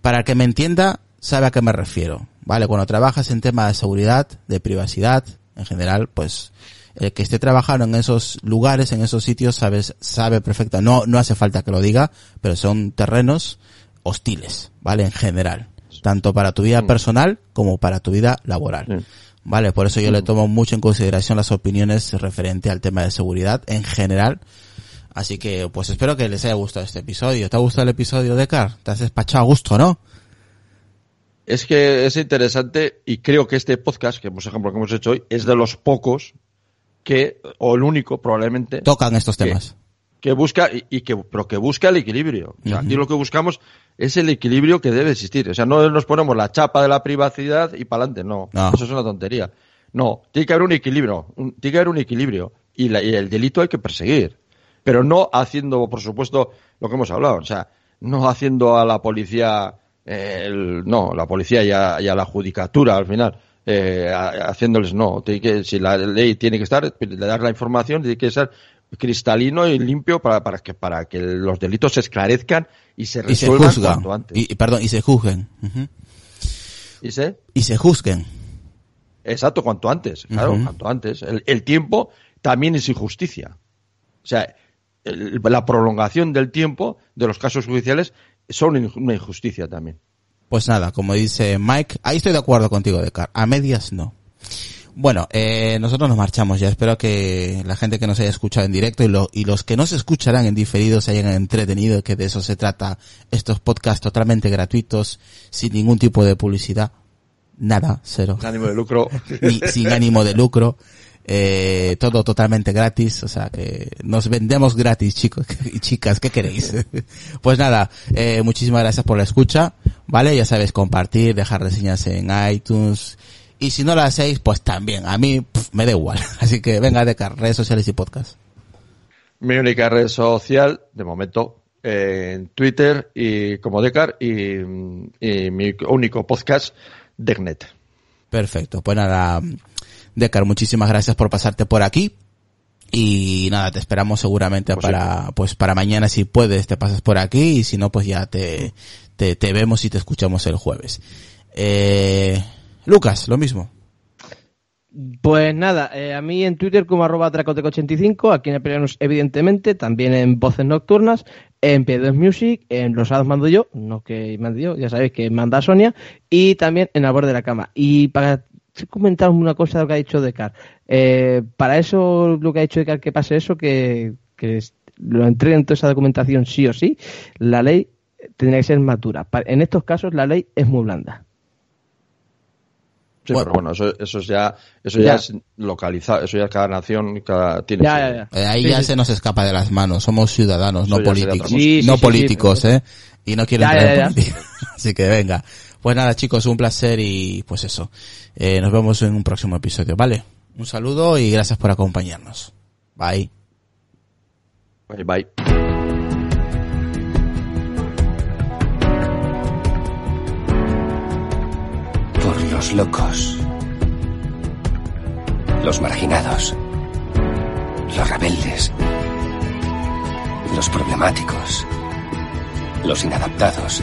Para el que me entienda, sabe a qué me refiero, ¿vale? Cuando trabajas en tema de seguridad, de privacidad, en general, pues, el que esté trabajando en esos lugares, en esos sitios, sabes, sabe perfecto. No, no hace falta que lo diga, pero son terrenos hostiles, ¿vale? En general. Tanto para tu vida personal como para tu vida laboral. Sí. ¿Vale? Por eso yo le tomo mucho en consideración las opiniones referente al tema de seguridad en general. Así que, pues espero que les haya gustado este episodio. ¿Te ha gustado el episodio, Decar? Te has despachado a gusto, ¿no? Es que es interesante y creo que este podcast, que por ejemplo que hemos hecho hoy, es de los pocos que, o el único probablemente, Tocan estos temas. que busca, y, y que, pero que busca el equilibrio. O sea, aquí lo que buscamos es el equilibrio que debe existir. O sea, no nos ponemos la chapa de la privacidad y para adelante, no. No. Eso es una tontería. No, tiene que haber un equilibrio, un- tiene que haber un equilibrio. Y, la- y el delito hay que perseguir. Pero no haciendo, por supuesto, lo que hemos hablado. O sea, no haciendo a la policía, eh, el- no, la policía y a, y a la judicatura al final. eh, a- haciéndoles no, tiene que, si la ley tiene que estar, le dar la información, tiene que ser cristalino y limpio para, para que para que los delitos se esclarezcan y se Y se resuelvan cuanto antes. Y, perdón, y se juzguen. ¿Y se? Y se juzguen. Exacto, cuanto antes, claro, cuanto antes. El, el tiempo también es injusticia. O sea, el- la prolongación del tiempo de los casos judiciales son una injusticia también. Pues nada, como dice Mike, ahí estoy de acuerdo contigo, Decar. A medias no. Bueno, eh, nosotros nos marchamos ya. Espero que la gente que nos haya escuchado en directo y, lo- y los que no se escucharán en diferido se hayan entretenido, que de eso se trata estos podcasts totalmente gratuitos, sin ningún tipo de publicidad. Nada, cero. Ánimo de lucro. Ni, sin ánimo de lucro. Eh, todo totalmente gratis, o sea que nos vendemos gratis, chicos y chicas, ¿qué queréis? pues nada, eh, muchísimas gracias por la escucha, ¿vale? Ya sabéis, compartir, dejar reseñas en iTunes, y si no lo hacéis, pues también, a mí pf, me da igual. Así que venga, de redes sociales y podcast. Mi única red social, de momento, eh, en Twitter y como Decar y, y mi único podcast, Degnet. Perfecto, pues nada, Decar, muchísimas gracias por pasarte por aquí. Y nada, te esperamos seguramente Pues para, pues para mañana si puedes, te pasas por aquí y si no, pues ya te, te, te vemos y te escuchamos el jueves. Eh, Lucas, lo mismo. Pues nada, eh, a mí en Twitter como arroba tracoteco85, aquí en Apelianos evidentemente, también en Voces Nocturnas, en P2 Music, en Los Hados mando yo, no que mando yo, ya sabéis que manda Sonia, y también en Al borde de la cama. Y para comentar una cosa de lo que ha dicho Decar, eh, para eso lo que ha dicho Decar que pase eso, que, que lo entreguen toda esa documentación sí o sí, la ley tendría que ser madura. Pa- En estos casos la ley es muy blanda. Sí, Bueno. pero bueno, eso, eso es ya, eso ya, Ya. es localizado, eso ya cada nación cada, tiene. Ya, su- ya, ya. Eh, ahí Sí, ya sí, se nos escapa de las manos. Somos ciudadanos, Eso no políticos. no sí, políticos, sí, ¿eh? Y no quiero Ya, entrar ya, en. Así que venga. Pues nada, chicos, un placer y pues eso. Eh, nos vemos en un próximo episodio, ¿vale? Un saludo y gracias por acompañarnos. Bye. Bye, bye. Por los locos. Los marginados. Los rebeldes. Los problemáticos. Los inadaptados.